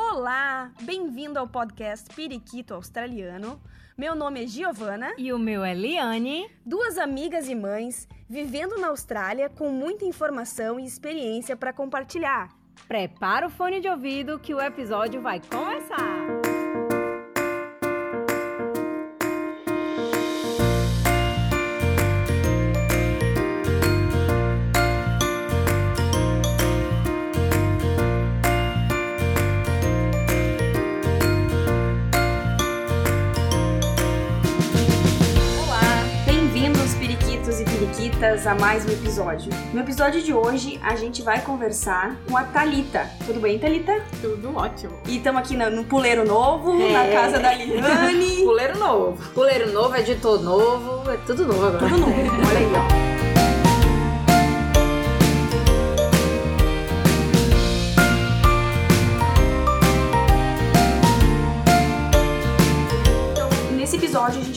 Olá, bem-vindo ao podcast Periquito Australiano. Meu nome é Giovana. E o meu é Liane. Duas amigas e mães vivendo na Austrália com muita informação e experiência para compartilhar. Prepara o fone de ouvido que o episódio vai começar! Periquitas a mais um episódio. No episódio de hoje a gente vai conversar com a Talita. Tudo bem, Talita? Tudo ótimo. E estamos aqui no puleiro novo, É. na casa da Liane. Puleiro novo. Puleiro novo, editor novo, é tudo novo agora. Tudo novo. Olha aí, ó.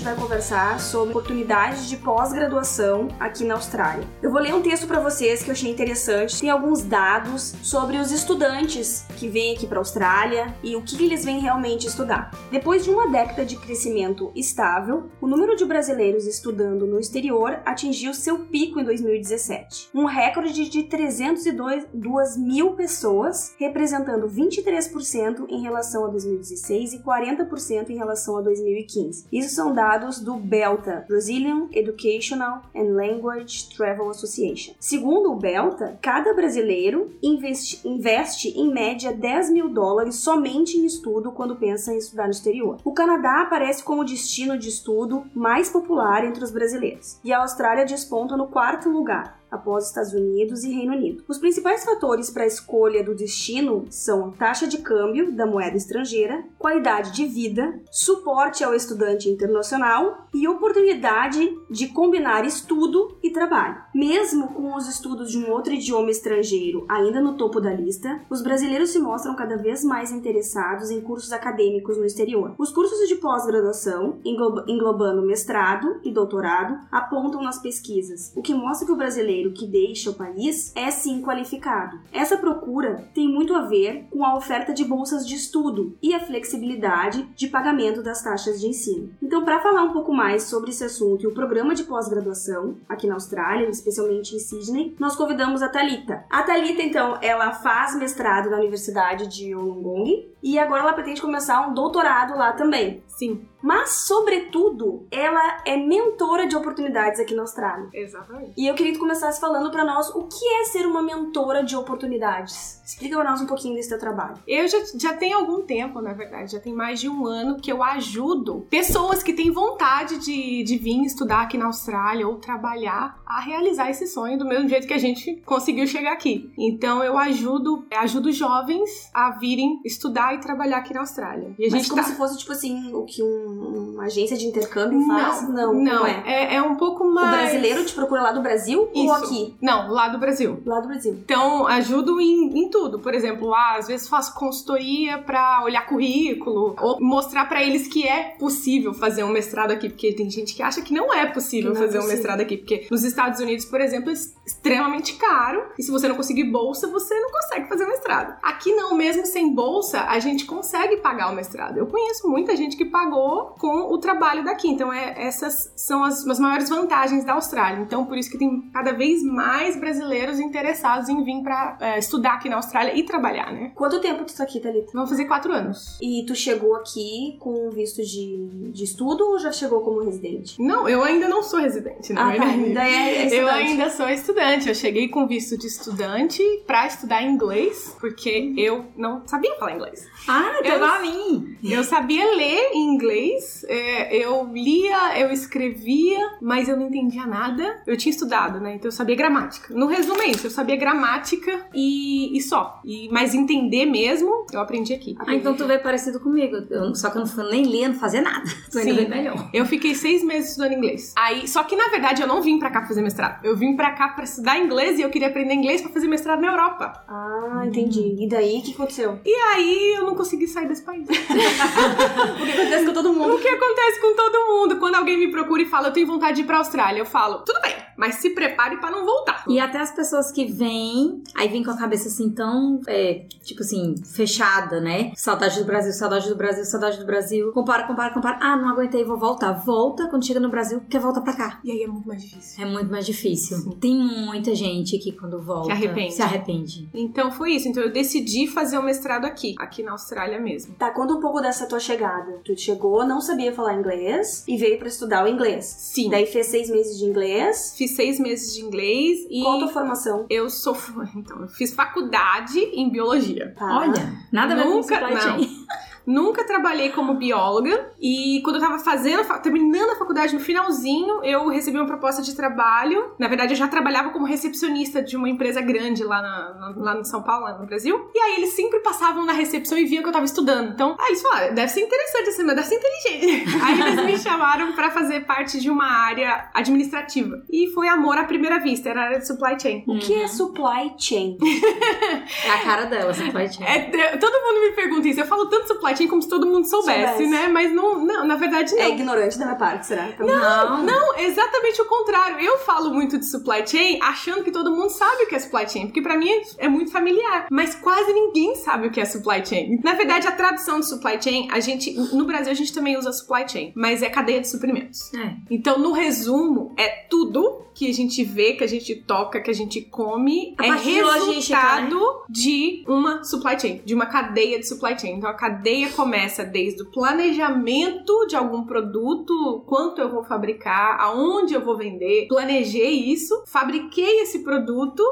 Gente vai conversar sobre oportunidades de pós-graduação aqui na Austrália. Eu vou ler um texto para vocês que eu achei interessante. Tem alguns dados sobre os estudantes que vêm aqui para a Austrália e o que eles vêm realmente estudar. Depois de uma década de crescimento estável, o número de brasileiros estudando no exterior atingiu seu pico em 2017. Um recorde de 302 mil pessoas, representando 23% em relação a 2016 e 40% em relação a 2015. Isso são dados do BELTA, Brazilian Educational and Language Travel Association. Segundo o BELTA, cada brasileiro investe, investe em média 10 mil dólares somente em estudo quando pensa em estudar no exterior. O Canadá aparece como destino de estudo mais popular entre os brasileiros, e a Austrália desponta no quarto lugar, após Estados Unidos e Reino Unido. Os principais fatores para a escolha do destino são taxa de câmbio da moeda estrangeira, qualidade de vida, suporte ao estudante internacional e oportunidade de combinar estudo e trabalho. Mesmo com os estudos de um outro idioma estrangeiro ainda no topo da lista, os brasileiros se mostram cada vez mais interessados em cursos acadêmicos no exterior. Os cursos de pós-graduação, engloba- englobando mestrado e doutorado, apontam nas pesquisas, o que mostra que o brasileiro que deixa o país é sim qualificado. Essa procura tem muito a ver com a oferta de bolsas de estudo e a flexibilidade de pagamento das taxas de ensino. Então, para falar um pouco mais sobre esse assunto e o programa de pós-graduação aqui na Austrália, especialmente em Sydney, nós convidamos a Talita. A Talita, então, ela faz mestrado na Universidade de Wollongong e agora ela pretende começar um doutorado lá também. Sim, Mas, sobretudo, ela é mentora de oportunidades aqui na Austrália. exatamente. E eu queria que tu começasse falando pra nós o que é ser uma mentora de oportunidades. Explica pra nós um pouquinho desse teu trabalho. Eu já, já tenho algum tempo, na verdade, já tem mais de um ano que eu ajudo pessoas que têm vontade de, de vir estudar aqui na Austrália ou trabalhar a realizar esse sonho do mesmo jeito que a gente conseguiu chegar aqui. Então eu ajudo, ajudo jovens a virem estudar e trabalhar aqui na Austrália. E a Mas gente como tá... se fosse, tipo assim, o que um- uma agência de intercâmbio faz? Não, não, não é. é. é um pouco O mais. brasileiro te procura lá do Brasil ou Isso. aqui? Não, lá do Brasil. Lá do Brasil. Então, ajudo em, em tudo. Por exemplo, lá, às vezes faço consultoria pra olhar currículo, ou mostrar pra eles que é possível fazer um mestrado aqui, porque tem gente que acha que não é possível não é fazer um possível. mestrado aqui, porque nos Estados Unidos, por exemplo, é extremamente caro, e se você não conseguir bolsa, você não consegue fazer o mestrado. Aqui não, mesmo sem bolsa, a gente consegue pagar o mestrado. Eu conheço muita gente que pagou com o trabalho daqui, então é, essas são as, as maiores vantagens da Austrália. Então, por isso que tem cada vez mais brasileiros interessados em vir pra é, estudar aqui na Austrália e trabalhar, né? Quanto tempo tu tá aqui, Thalita? Vão fazer quatro anos. E tu chegou aqui com visto de, de estudo ou já chegou como residente? Não, eu ainda não sou residente, na ah, tá. verdade. Ainda é, é Eu ainda sou estudante. Eu cheguei com visto de estudante pra estudar inglês, porque eu não sabia falar inglês. Ah, Eu- então a mim. Eu sabia ler em inglês, é, eu lia, eu escrevia, mas eu não entendia nada. Eu tinha estudado, né? Então eu sabia gramática. No resumo é isso, eu sabia gramática e, e só. E, mas entender mesmo, eu aprendi aqui. Ah, então tu veio parecido comigo. Eu- só que eu não nem lia, não fazia nada. Tu ainda veio melhor. Eu fiquei seis meses estudando inglês. Aí, só que na verdade eu não vim pra cá pra fazer mestrado. Eu vim pra cá pra estudar inglês e eu queria aprender inglês pra fazer mestrado na Europa. Ah, entendi. E daí, o que aconteceu? E aí eu não consegui sair desse país. O que acontece com todo mundo? O que acontece com todo mundo? Quando alguém me procura e fala, eu tenho vontade de ir pra Austrália, eu falo, tudo bem, Mas se prepare pra não voltar. E até as pessoas que vêm, aí vêm com a cabeça assim tão, é, tipo assim, fechada, né? Saudade do Brasil, saudade do Brasil, saudade do Brasil. Compara, compara, compara. Ah, não aguentei, vou voltar. Volta, quando chega no Brasil, quer voltar pra cá. E aí é muito mais difícil. É muito mais difícil. Tem muita gente que quando volta Se arrepende. se arrepende. Então foi isso. Então eu decidi fazer o mestrado aqui, aqui na Austrália mesmo. Tá, conta um pouco dessa tua chegada. Tu chegou, não sabia falar inglês e veio pra estudar o inglês. Sim. Daí fez seis meses de inglês. Fiz seis meses de inglês e Qual a tua formação? eu sou. Então, eu fiz faculdade em biologia. Tá. Olha, nada a ver com Nunca- não. Chain. Nunca trabalhei como bióloga e quando eu tava fazendo, terminando a faculdade no finalzinho, eu recebi uma proposta de trabalho. Na verdade, eu já trabalhava como recepcionista de uma empresa grande lá, na, na- lá no São Paulo, lá no Brasil. E aí eles sempre passavam na recepção e viam que eu tava estudando. Então, aí eles falaram, deve ser interessante assim, mas deve ser inteligente. aí eles me chamaram pra fazer parte de uma área administrativa. E foi amor à primeira vista, era a área de supply chain. O que é supply chain? É a cara dela, supply chain. É, é, todo mundo me pergunta isso. Eu falo tanto supply chain como se todo mundo soubesse, Soubesse. né? Mas não, não, na verdade não. É ignorante da minha parte, será? Então, Não, Não, exatamente o contrário. Eu falo muito de supply chain achando que todo mundo sabe o que é supply chain, porque pra mim é muito familiar, mas quase ninguém sabe o que é supply chain. Na verdade, a tradução de supply chain, a gente no Brasil a gente também usa supply chain, mas é cadeia de suprimentos. É. Então, no resumo, é tudo que a gente vê, que a gente toca, que a gente come, A é né? resultado de uma supply chain, de uma cadeia de supply chain. Então, a cadeia começa desde o planejamento de algum produto, quanto eu vou fabricar, aonde eu vou vender, planejei isso, fabriquei esse produto,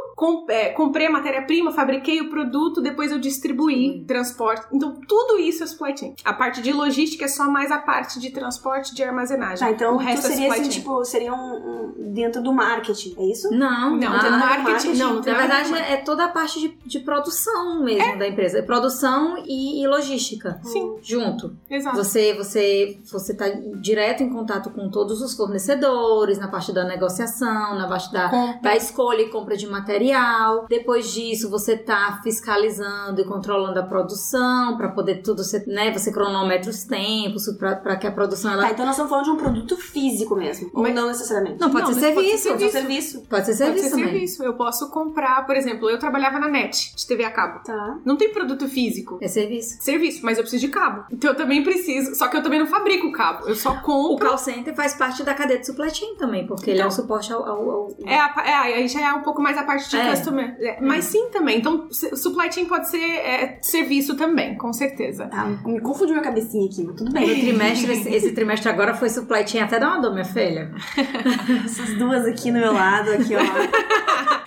é, comprei a matéria-prima, fabriquei o produto, depois eu distribuí, transporte. Então, tudo isso é supply chain. A parte de logística é só mais a parte de transporte de armazenagem. Tá, então o resto é seria supply assim, tipo, seria um, um- dentro do marketing, é isso? Não, Não, nada tem com marketing, marketing. não, não Na verdade, é toda a parte de, de produção mesmo da empresa. É Produção e, e logística. Sim. Junto. Exato. Você, você, você tá direto em contato com todos os fornecedores, na parte da negociação, na parte da, da escolha e compra de material. Depois disso, você tá fiscalizando e controlando a produção para poder tudo, ser, né? Você cronometra os tempos para que a produção ela Tá, então nós estamos falando de um produto físico mesmo. Ou não necessariamente. não pode Não, ser pode serviço. ser Pode ser serviço. Pode ser Pode serviço ser também. serviço. Eu posso comprar, por exemplo, eu trabalhava na net de TV a cabo. Tá. Não tem produto físico. É serviço. Serviço, mas eu preciso de cabo. Então eu também preciso. Só que eu também não fabrico o cabo. Eu só O compro. call center faz parte da cadeia de supply chain também, porque ele é o suporte ao. ao- ao- É, a, é, aí já é um pouco mais a parte de É. customer. É, Mas sim também. Então, supply chain pode ser é, serviço também, com certeza. Tá, me confundiu minha cabecinha aqui, mas tudo bem. trimestre, esse, esse trimestre agora foi supply chain até dá uma dor, minha filha. Essas duas aqui no meu lado, aqui, ó.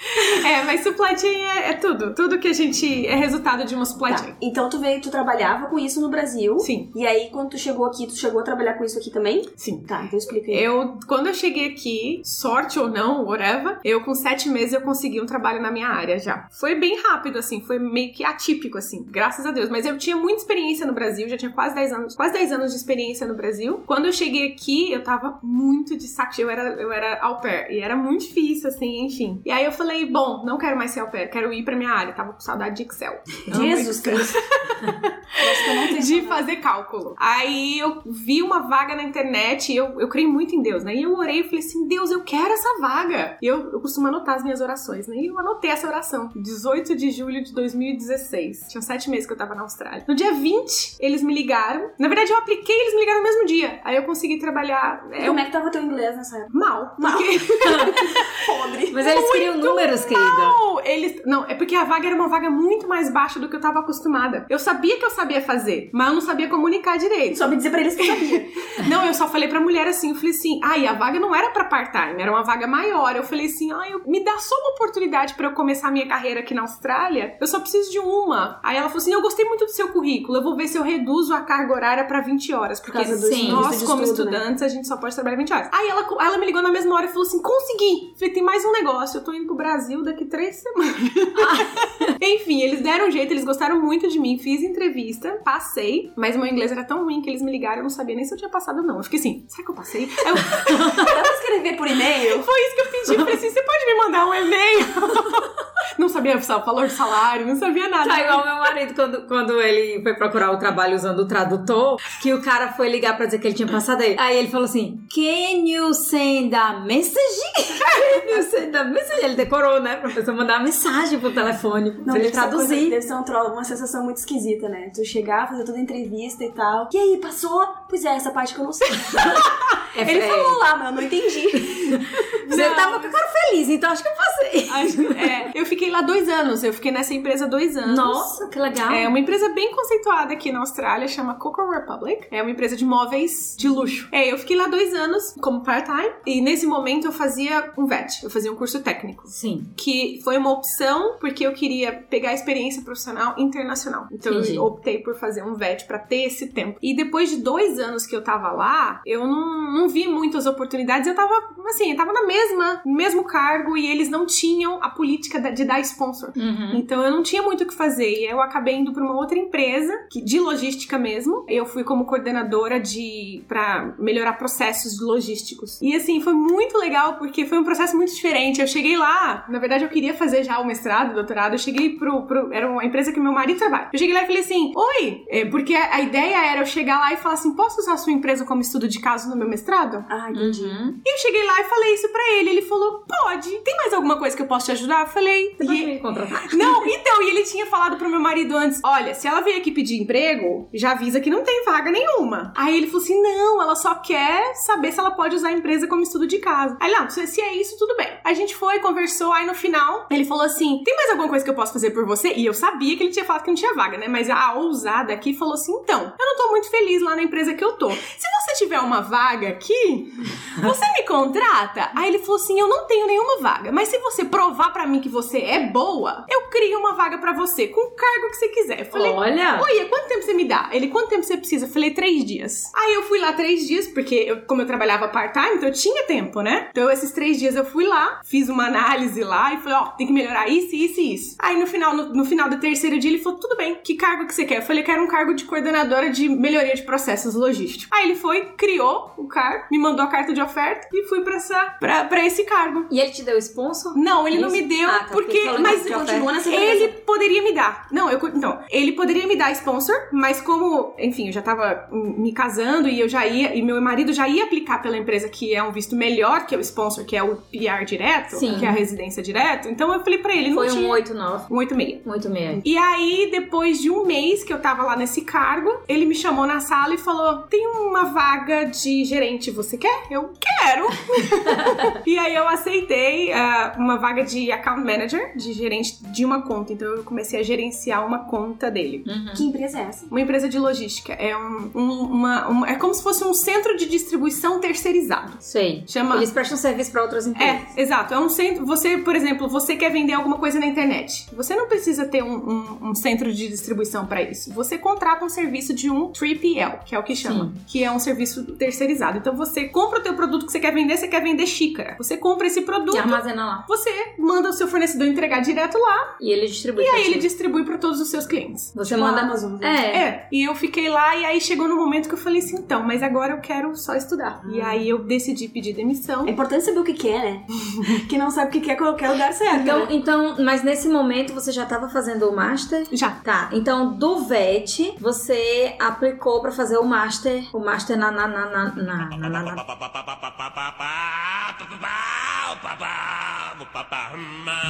É, mas supply chain é, é tudo. Tudo que a gente. é resultado de uma supply Tá. chain. Então tu veio, tu trabalhava com isso no Brasil. Sim, E aí, quando tu chegou aqui, tu chegou a trabalhar com isso aqui também? sim. Tá, então explica aí. Eu, quando eu cheguei aqui, sorte ou não, whatever, eu com sete meses eu consegui um trabalho na minha área já. Foi bem rápido, assim, foi meio que atípico, assim, graças a Deus. Mas eu tinha muita experiência no Brasil, já tinha quase 10 anos, quase 10 anos de experiência no Brasil. Quando eu cheguei aqui, eu tava muito de saco cheio, eu era, eu era au pair, e era muito difícil, assim, enfim. E aí eu falei, bom, não quero mais ser au pair, quero ir pra minha área, tava com saudade de Excel. Jesus Cristo. Eu de fazer cálculo. Aí eu vi uma vaga na internet e eu, eu creio muito em Deus, né? E eu orei e falei assim: Deus, eu quero essa vaga. E eu, eu costumo anotar as minhas orações, né? E eu anotei essa oração. 18 de julho de 2016. Tinha sete meses que eu tava na Austrália. No dia 20, eles me ligaram. Na verdade, eu apliquei e eles me ligaram no mesmo dia. Aí eu consegui trabalhar. É, Como é que tava teu inglês nessa época? mal. Mal. Porque Podre. Mas eles queriam números, querida. Não, eles. Não, é porque a vaga era uma vaga muito mais baixa do que eu tava acostumada. Eu sabia que eu sabia fazer, mas eu não sabia comunicar direito. Só me dizer pra eles que eu sabia. Não, eu só falei pra mulher assim, eu falei assim, ai, a vaga não era pra part-time, era uma vaga maior. Eu falei assim, ai, eu- me dá só uma oportunidade pra eu começar a minha carreira aqui na Austrália. Eu só preciso de uma. Aí ela falou assim, eu gostei muito do seu currículo, eu vou ver se eu reduzo a carga horária pra 20 horas, porque sim, nós de como estudo, né? estudantes a gente só pode trabalhar 20 horas. Aí ela, ela me ligou na mesma hora e falou assim, consegui. Falei, tem mais um negócio, eu tô indo pro Brasil daqui três semanas. Enfim, eles deram um jeito, eles gostaram muito de mim, fiz entrevista, passei, mas meu inglês era tão ruim que eles me ligaram, eu não sabia nem se eu tinha passado ou não. Eu fiquei assim, será que eu passei? Eu, Dá pra escrever por e-mail? foi isso que eu pedi, eu falei assim, você pode me mandar um e-mail? Não sabia o valor do salário, não sabia nada. Tá igual meu marido quando, quando ele foi procurar o trabalho usando o tradutor, que o cara foi ligar pra dizer que ele tinha passado aí. Aí ele falou assim: Can you send a message? Message? Ele decorou, né? Pra pessoa mandar uma mensagem pro telefone pra ele coisa- traduzir. deve ser um uma sensação muito esquisita, né? Tu chegar, fazer toda a entrevista e tal. E aí, passou? Pois é, essa parte que eu não sei. É, Ele é, falou lá, mas eu não entendi. Você tava com a cara feliz, então acho que eu passei. É, eu fiquei lá dois anos. Eu fiquei nessa empresa dois anos. Nossa, que legal. É uma empresa bem conceituada aqui na Austrália, chama Coco Republic. É uma empresa de móveis de luxo. É, eu fiquei lá dois anos como part-time e nesse momento eu fazia um VET, eu fazia um curso técnico. Sim. Que foi uma opção porque eu queria pegar a experiência profissional internacional. Então Entendi. eu optei por fazer um VET pra ter esse tempo. E depois de dois anos que eu tava lá, eu não, não vi muitas oportunidades. Eu tava, assim, eu tava na mesma, mesmo cargo e eles não tinham a política de dar sponsor. Uhum. Então eu não tinha muito o que fazer e eu acabei indo para uma outra empresa que de logística mesmo. Eu fui como coordenadora de para melhorar processos logísticos. E assim, foi muito legal porque foi um processo muito diferente. Eu cheguei lá, na verdade eu queria fazer já o mestrado, o doutorado. Eu cheguei pro, pro era uma empresa que meu marido trabalha. Eu cheguei lá e falei assim: "Oi, é, porque a, a ideia era eu chegar lá e falar assim: "Posso usar a sua empresa como estudo de caso no meu mestrado?" Ah, entendi. Uhum. E eu cheguei lá e falei isso pra ele. Ele falou: "Pode. Tem mais alguma coisa que eu posso te ajudar?" Eu falei: Você pode "E- me contratar? não, então, e ele tinha falado pro meu marido antes: olha, se ela veio aqui pedir emprego, já avisa que não tem vaga nenhuma. Aí ele falou assim: não, ela só quer saber se ela pode usar a empresa como estudo de casa. Aí, não, se se é isso, tudo bem. A gente foi, conversou, aí no final ele falou assim: tem mais alguma coisa que eu posso fazer por você? E eu sabia que ele tinha falado que não tinha vaga, né? Mas a ousada aqui falou assim: então, eu não tô muito feliz lá na empresa que eu tô. Se você tiver uma vaga aqui, você me contrata? Aí ele falou assim: eu não tenho nenhuma vaga, mas se você provar pra mim que você é boa, eu crio uma vaga pra você, com o cargo que você quiser. Eu falei, Olha. Oi, quanto tempo você me dá? Ele, quanto tempo você precisa? Eu falei, três dias. Aí eu fui lá três dias, porque eu, como eu trabalhava part-time, então eu tinha tempo, né? Então esses três dias eu fui lá, fiz uma análise lá e falei, ó, tem que melhorar isso, isso e isso. Aí no final, no, no final do terceiro dia, ele falou, tudo bem, que cargo que você quer? Eu falei, quero um cargo de coordenadora de melhoria de processos logísticos. Aí ele foi, criou o cargo, me mandou a carta de oferta e fui pra, essa, pra, pra esse cargo. E ele te deu sponsor? Não, ele não Isso? me deu, Ah, tá, porque. Mas continua nessa ele poderia me dar. Não, eu. Então, ele poderia me dar sponsor, mas como, enfim, eu já tava me casando e eu já ia. E meu marido já ia aplicar pela empresa que é um visto melhor que o sponsor, que é o PR direto, Sim. que é a residência direto. Então eu falei pra ele, não Foi um tinha. 89. Um 86. Um 86. E aí, depois de um mês que eu tava lá nesse cargo, ele me chamou na sala e falou: Tem uma vaga de gerente, você quer? Eu quero! e aí eu aceitei ah, uma vaga de account manager, de gerente de uma conta. Então eu comecei a gerenciar uma conta dele. Uhum. Que empresa é essa? Uma empresa de logística. É um, um- uma, uma- É como se fosse um centro de distribuição terceirizado. Sei. Chama. Eles prestam serviço pra outras empresas. É, exato. É um centro. Você, por exemplo, você quer vender alguma coisa na internet. Você não precisa ter um, um- um centro de distribuição para isso. Você contrata um serviço de um 3PL, que é o que chama, que é um serviço terceirizado. Então você compra o teu produto que você quer vender, você quer vender xícara. Você compra esse produto, E armazena lá. você manda o seu fornecedor entregar direto lá E ele distribui e aí ele distribui para todos os seus clientes. Você Tipo a manda. Amazon. né? É. É, e eu fiquei lá e aí chegou no momento que eu falei assim, então, mas agora eu quero só estudar. E aí eu decidi pedir demissão. É importante saber o que quer, né? Quem não sabe o que quer, qualquer lugar certo. Então, né? então, mas nesse momento você já tava fazendo o master? Já. Tá, então do VET você aplicou pra fazer o master, o master na na na na na na, na, na-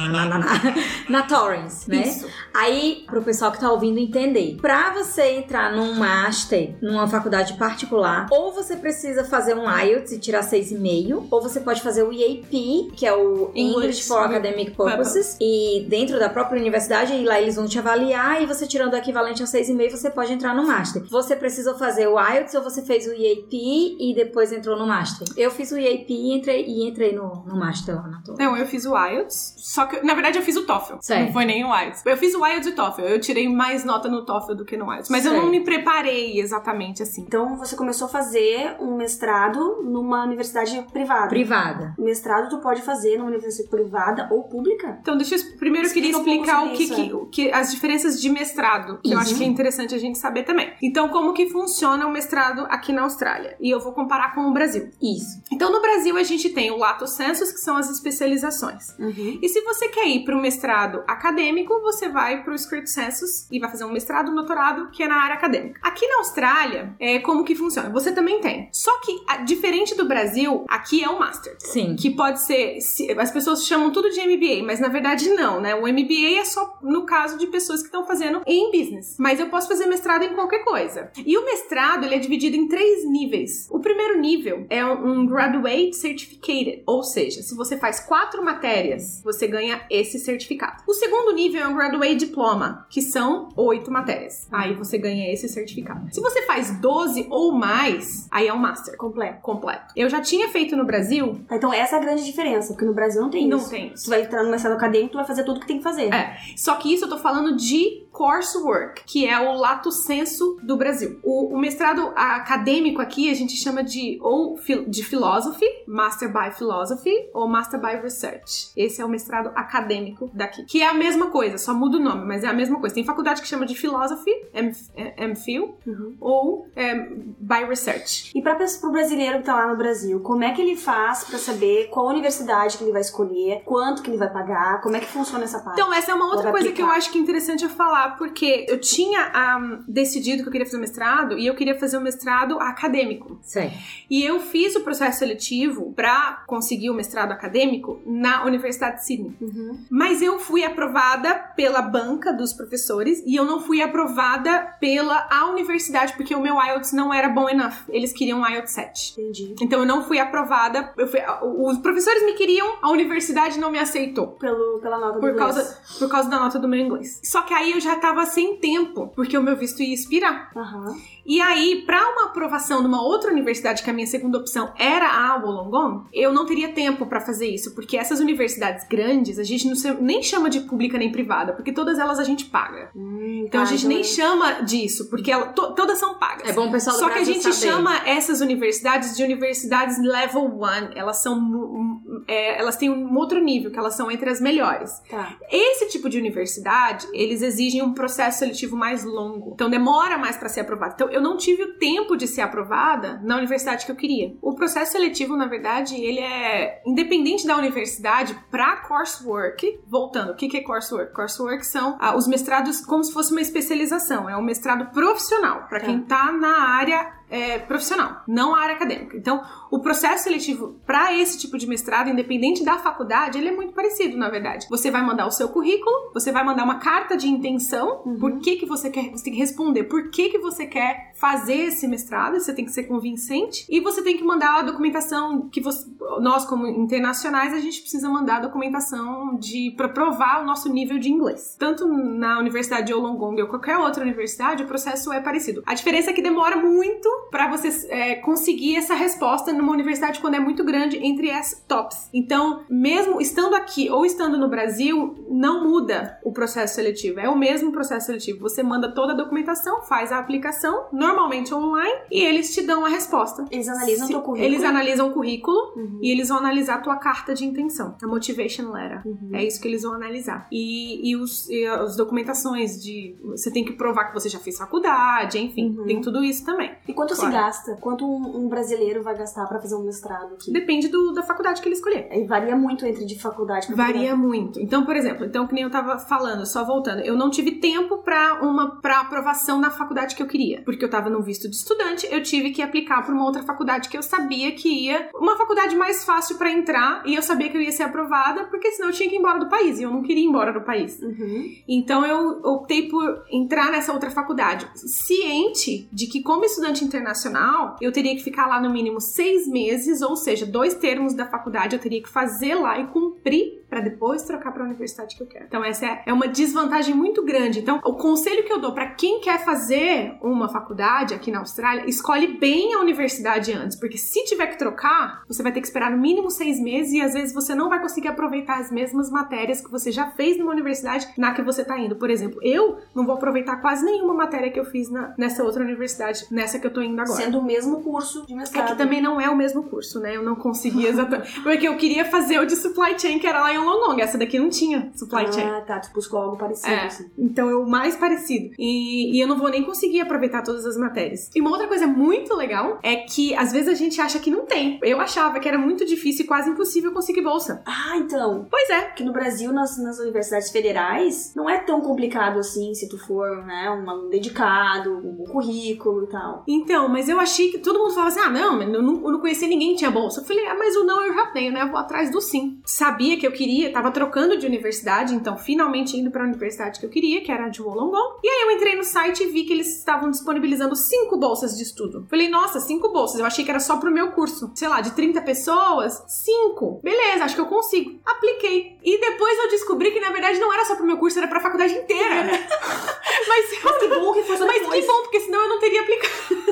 na, na, na, na Torrens, né? Isso. Aí, pro pessoal que tá ouvindo entender, pra você entrar num master, numa faculdade particular, ou você precisa fazer um IELTS e tirar 6,5, ou você pode fazer o EAP, que é o English, English for Academic Purposes, e dentro da própria universidade, e lá eles vão te avaliar, e você tirando o equivalente a 6,5, você pode entrar no master. Você precisou fazer o IELTS, ou você fez o EAP e depois entrou no master? Eu fiz o EAP e entrei, e entrei no, no master lá na Torrens. Não, eu fiz o IELTS, só que, na verdade, eu fiz o TOEFL. Certo. Não foi nem o IELTS. Eu fiz o IELTS e o TOEFL. Eu tirei mais nota no TOEFL do que no IELTS. Mas eu Certo. não me preparei exatamente assim. Então você começou a fazer um mestrado numa universidade privada. Privada. Mestrado tu pode fazer numa universidade privada ou pública? Então, deixa eu... Primeiro eu queria Explica um explicar o que, que, é. o que- as diferenças de mestrado, que eu Uhum. acho que é interessante a gente saber também. Então, como que funciona o mestrado aqui na Austrália? E eu vou comparar com o Brasil. Isso. Então, no Brasil, a gente tem o Lato Census, que são as especializações. Uhum. E se você quer ir para o mestrado acadêmico, você vai para o Script Census e vai fazer um mestrado, um doutorado, que é na área acadêmica. Aqui na Austrália, é como que funciona? Você também tem. Só que, diferente do Brasil, aqui é o Master. Sim. Que pode ser. se- As pessoas chamam tudo de MBA, mas na verdade não, né? O MBA é só no caso de pessoas que estão fazendo em business. Mas eu posso fazer mestrado em qualquer coisa. E o mestrado, ele é dividido em três níveis. O primeiro nível é um um Graduate Certificated, ou seja, se você faz quatro matérias, você ganha esse certificado. O segundo nível é um Graduate Diploma, que são oito matérias. Aí você ganha esse certificado. Se você faz 12 ou mais, aí é um Master Completo. completo. Eu já tinha feito no Brasil Então essa é a grande diferença, porque no Brasil não tem não isso. tem isso. Tu vai entrar no mestrado acadêmico, tu vai fazer tudo que tem que fazer. É. Só que isso eu tô falando de coursework, que é o lato senso do Brasil. O, o mestrado acadêmico aqui a gente chama de ou fil- de philosophy, Master by Philosophy ou Master by Research. Esse é o mestrado acadêmico daqui, que é a mesma coisa, só muda o nome, mas é a mesma coisa. Tem faculdade que chama de Philosophy, M- é, MPhil, Uhum. ou é, by Research. E para o brasileiro que tá lá no Brasil, como é que ele faz pra saber qual universidade que ele vai escolher, quanto que ele vai pagar, como é que funciona essa parte? Então, essa é uma outra coisa que eu aplicar. acho que é interessante eu falar, porque eu tinha ah, decidido que eu queria fazer um mestrado e eu queria fazer um mestrado acadêmico. Sei. E eu fiz o processo seletivo pra conseguir o mestrado acadêmico na Universidade de Sydney. Uhum. Mas eu fui aprovada pela banca dos professores e eu não fui aprovada pela a universidade, porque o meu IELTS não era bom enough. Eles queriam um IELTS 7. Entendi. Então eu não fui aprovada. Eu fui- os professores me queriam, a universidade não me aceitou. Pelo, pela nota do Por inglês. causa, por causa da nota do meu inglês. Só que aí eu já tava sem tempo, porque o meu visto ia expirar. Aham. E aí, pra uma aprovação numa outra universidade, que a minha segunda opção era a Wollongong, eu não teria tempo pra fazer isso, porque essas universidades grandes, a gente não nem chama de pública nem privada, porque todas elas a gente paga. Hum, Então tá, a gente então nem é- chama disso, porque ela- to- todas são pagas. É bom o pessoal Só que a gente saber. chama essas universidades de universidades level 1. Elas são. é, elas têm um outro nível, que elas são entre as melhores. Tá. Esse tipo de universidade, eles exigem um processo seletivo mais longo. Então demora mais para ser aprovado. Então eu não tive o tempo de ser aprovada na universidade que eu queria. O processo seletivo, na verdade, ele é independente da universidade para coursework. Voltando, o que é coursework? Coursework são ah, os mestrados como se fosse uma especialização. É um mestrado profissional para Tá. quem tá na área é, profissional, não a área acadêmica. Então, o processo seletivo para esse tipo de mestrado, independente da faculdade, ele é muito parecido, na verdade. Você vai mandar o seu currículo, você vai mandar uma carta de intenção, Uhum. por que que você quer, você tem que responder por que que você quer fazer esse mestrado, você tem que ser convincente, e você tem que mandar a documentação que você, nós como internacionais, a gente precisa mandar a documentação de para provar o nosso nível de inglês. Tanto na Universidade de Wollongong ou qualquer outra universidade, o processo é parecido. A diferença é que demora muito para você é, conseguir essa resposta numa universidade quando é muito grande entre as tops. Então, mesmo estando aqui ou estando no Brasil, não muda o processo seletivo. É o mesmo processo seletivo. Você manda toda a documentação, faz a aplicação, normalmente online, e eles te dão a resposta. Eles analisam o Se- teu currículo. Eles analisam o currículo Uhum. e eles vão analisar a tua carta de intenção, a motivation letter. Uhum. É isso que eles vão analisar. E, e, os, e as documentações de. Você tem que provar que você já fez faculdade, enfim, Uhum. tem tudo isso também. E quanto se gasta? Quanto um, um brasileiro vai gastar pra fazer um mestrado aqui? Depende do, da faculdade que ele escolher. E varia muito entre de faculdade pra Varia muito. Então, por exemplo, então que nem eu tava falando, só voltando, eu não tive tempo pra uma para aprovação na faculdade que eu queria, porque eu tava no visto de estudante, eu tive que aplicar pra uma outra faculdade que eu sabia que ia, uma faculdade mais fácil pra entrar, e eu sabia que eu ia ser aprovada, porque senão eu tinha que ir embora do país, e eu não queria ir embora do país. Uhum. Então eu optei por entrar nessa outra faculdade, ciente de que, como estudante internacional, eu teria que ficar lá no mínimo seis meses, ou seja, dois termos da faculdade eu teria que fazer lá e cumprir para depois trocar para a universidade que eu quero. Então essa é- é uma desvantagem muito grande. Então o conselho que eu dou para quem quer fazer uma faculdade aqui na Austrália, escolhe bem a universidade antes, porque se tiver que trocar, você vai ter que esperar no mínimo seis meses e às vezes você não vai conseguir aproveitar as mesmas matérias que você já fez numa universidade na que você tá indo. Por exemplo, eu não vou aproveitar quase nenhuma matéria que eu fiz na- nessa outra universidade, nessa que eu tô indo agora. Sendo o mesmo curso de É mestrado. que também não é o mesmo curso, né? Eu não consegui exatamente. Porque eu queria fazer o de supply chain, que era lá em Wollongong, essa daqui não tinha supply chain. Ah, tá. Tu buscou algo parecido, É. assim. Então é o mais parecido. E, e eu não vou nem conseguir aproveitar todas as matérias. E uma outra coisa muito legal é que às vezes a gente acha que não tem. Eu achava que era muito difícil e quase impossível conseguir bolsa. Ah, então. Pois é. Aqui no Brasil, nas, nas universidades federais, não é tão complicado assim se tu for, né, um aluno dedicado, um currículo e tal. Então, mas eu achei que todo mundo falava assim: ah, não, mas eu não, eu não conhecia ninguém que tinha bolsa. Eu falei, ah, mas o não eu já tenho, né? Eu vou atrás do sim. Sabia que eu queria, tava trocando de universidade, então finalmente indo pra universidade que eu queria, que era a de Wollongong. E aí eu entrei no site e vi que eles estavam disponibilizando cinco bolsas de estudo. Falei, nossa, cinco bolsas. Eu achei que era só pro meu curso. Sei lá, de 30 pessoas, cinco. Beleza, acho que eu consigo. Apliquei. E depois eu descobri que na verdade não era só pro meu curso, era pra faculdade inteira. mas Mas que bom que foi mas depois. que bom, porque senão eu não teria aplicado.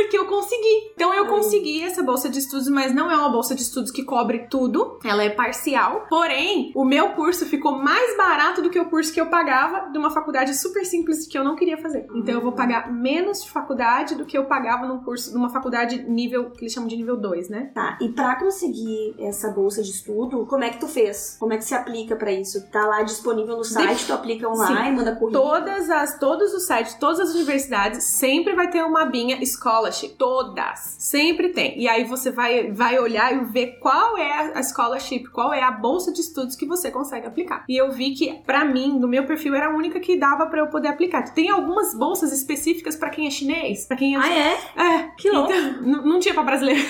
Porque eu consegui. Então eu consegui essa bolsa de estudos, mas não é uma bolsa de estudos que cobre tudo. Ela é parcial. Porém, o meu curso ficou mais barato do que o curso que eu pagava de uma faculdade super simples que eu não queria fazer. Então eu vou pagar menos de faculdade do que eu pagava num curso, numa faculdade nível, que eles chamam de nível 2, né? Tá, e pra conseguir essa bolsa de estudo, como é que tu fez? Como é que se aplica pra isso? Tá lá disponível no site, tu aplica online, manda currículo. Todas as, todos os sites, todas as universidades sempre vai ter uma abinha scholarship, todas, sempre tem. E aí você vai, vai olhar e ver qual é a scholarship, qual é a bolsa de estudos que você consegue aplicar. E eu vi que pra mim, no meu perfil era a única que dava pra eu poder aplicar. Tem algumas bolsas específicas pra quem é chinês, pra quem é Ah, é? é, Que louco. então, não tinha pra brasileiro.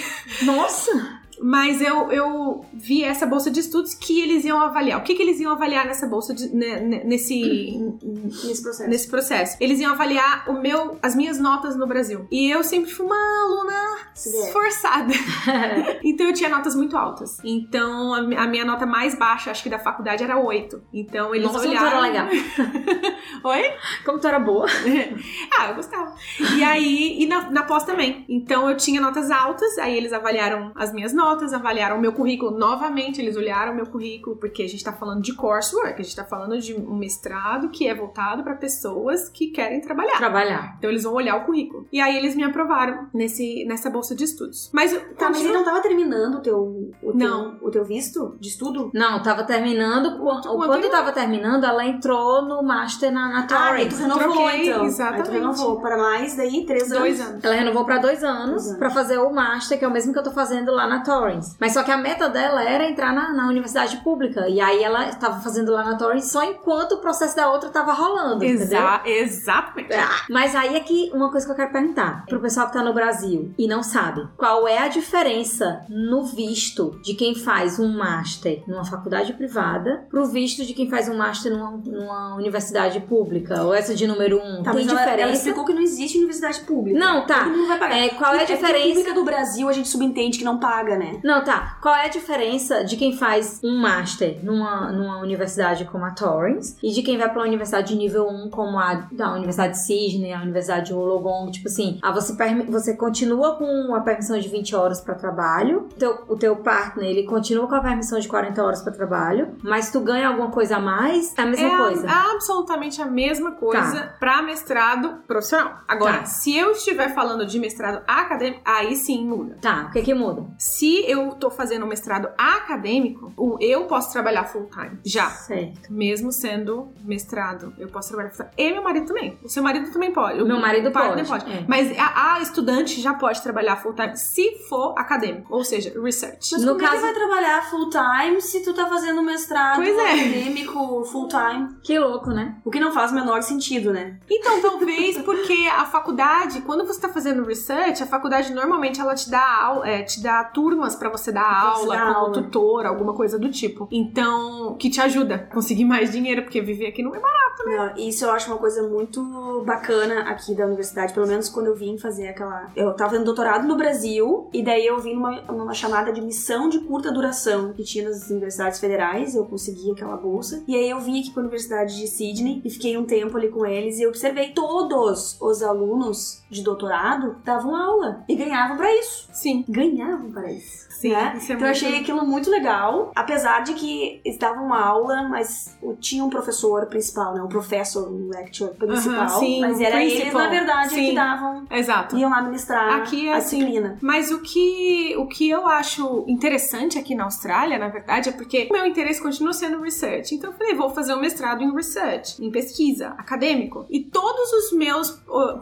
Nossa! Mas eu, eu vi essa bolsa de estudos que eles iam avaliar. O que, que eles iam avaliar nessa bolsa, de, né, né, nesse, Nesse processo. nesse processo. Eles iam avaliar o meu, as minhas notas no Brasil. E eu sempre fui uma aluna esforçada. então eu tinha notas muito altas. Então a, a minha nota mais baixa, acho que da faculdade, era 8. Então eles Nossa, como tu olharam. era legal. Oi? Como tu era boa. ah, eu gostava. E aí, e na, na pós também. Então eu tinha notas altas, aí eles avaliaram as minhas notas, avaliaram o meu currículo novamente, eles olharam o meu currículo, porque a gente tá falando de coursework, a gente tá falando de um mestrado que é voltado pra pessoas que querem trabalhar. Trabalhar. Então eles vão olhar o currículo. E aí eles me aprovaram nesse, nessa bolsa de estudos. Mas Tá, mas ele não tava terminando o teu, o Não. teu, o teu visto de estudo? Não, tava terminando. Quando, Quando quando eu- tava terminando, ela entrou no Master na, na Ah, aí tu renovou troquei, então. Aí exatamente. tu renovou para mais daí três anos. dois anos. Ela renovou pra dois anos, Dois anos. pra fazer o Master, que é o mesmo que eu tô fazendo lá na Torrance. Mas só que a meta dela era entrar na, na universidade pública. E aí ela tava fazendo lá na Torrance só enquanto o processo da outra tava rolando. entendeu? Exa exatamente. Ah, Mas aí é que uma coisa que eu quero perguntar pro pessoal que tá no Brasil e não sabe: qual é a diferença no visto de quem faz um master numa faculdade privada pro visto de quem faz um master numa, numa universidade pública? Ou essa de número um? Tá, Tem mas ela, ela diferença? explicou que não existe universidade pública. Não, tá. Todo mundo vai pagar. É, qual é a que diferença? pública do Brasil a gente subentende que não paga, né? Não, tá. Qual é a diferença de quem faz um master numa, numa universidade como a Torrance e de quem vai pra uma universidade de nível 1 como a da Universidade de Sydney, a Universidade de Wollongong? Tipo assim, ah, você, você continua com a permissão de 20 horas pra trabalho, o teu, o teu partner, ele continua com a permissão de 40 horas pra trabalho, mas tu ganha alguma coisa a mais, é a mesma é coisa. a- absolutamente a mesma coisa pra mestrado profissional. Agora, Tá. se eu estiver falando de mestrado acadêmico, aí sim muda. Tá, o que que muda? Se eu tô fazendo um mestrado acadêmico, o- eu posso trabalhar full time. Já. Certo. Mesmo sendo mestrado, eu posso trabalhar full time. E meu marido também. O seu marido também pode. O meu marido pode, pode. é. Mas a, a estudante já pode trabalhar full time se for acadêmico, ou seja, research. Mas No como é caso- vai trabalhar full time se tu tá fazendo mestrado Pois é. acadêmico full time? Que louco, né? O que não faz o menor sentido, né? Então, talvez porque a faculdade, quando você está fazendo research, a faculdade normalmente ela te dá aula, é, te dá turmas para você dar Pra aula dar como aula. tutor, alguma coisa do tipo. Então, que te ajuda a conseguir mais dinheiro, porque viver aqui não é barato. Não, isso eu acho uma coisa muito bacana aqui da universidade, pelo menos quando eu vim fazer aquela. Eu tava fazendo doutorado no Brasil, e daí eu vim numa, numa chamada de missão de curta duração que tinha nas universidades federais, eu consegui aquela bolsa. E aí eu vim aqui pra Universidade de Sydney e fiquei um tempo ali com eles e eu observei todos os alunos de doutorado davam aula e ganhavam pra isso. Sim. Ganhavam para isso. Sim, né? isso é então eu achei aquilo muito legal, apesar de que eles davam uma aula, mas tinha um professor principal, né? Um professor, um lecture principal, Aham, sim, mas era eles, principal. na verdade, Sim. que davam, Exato. iam lá ministrar Aqui é a assim, disciplina. Mas o que, o que eu acho interessante aqui na Austrália, na verdade, é porque o meu interesse continua sendo research. Então eu falei, vou fazer um mestrado em research, em pesquisa, acadêmico. E todos os meus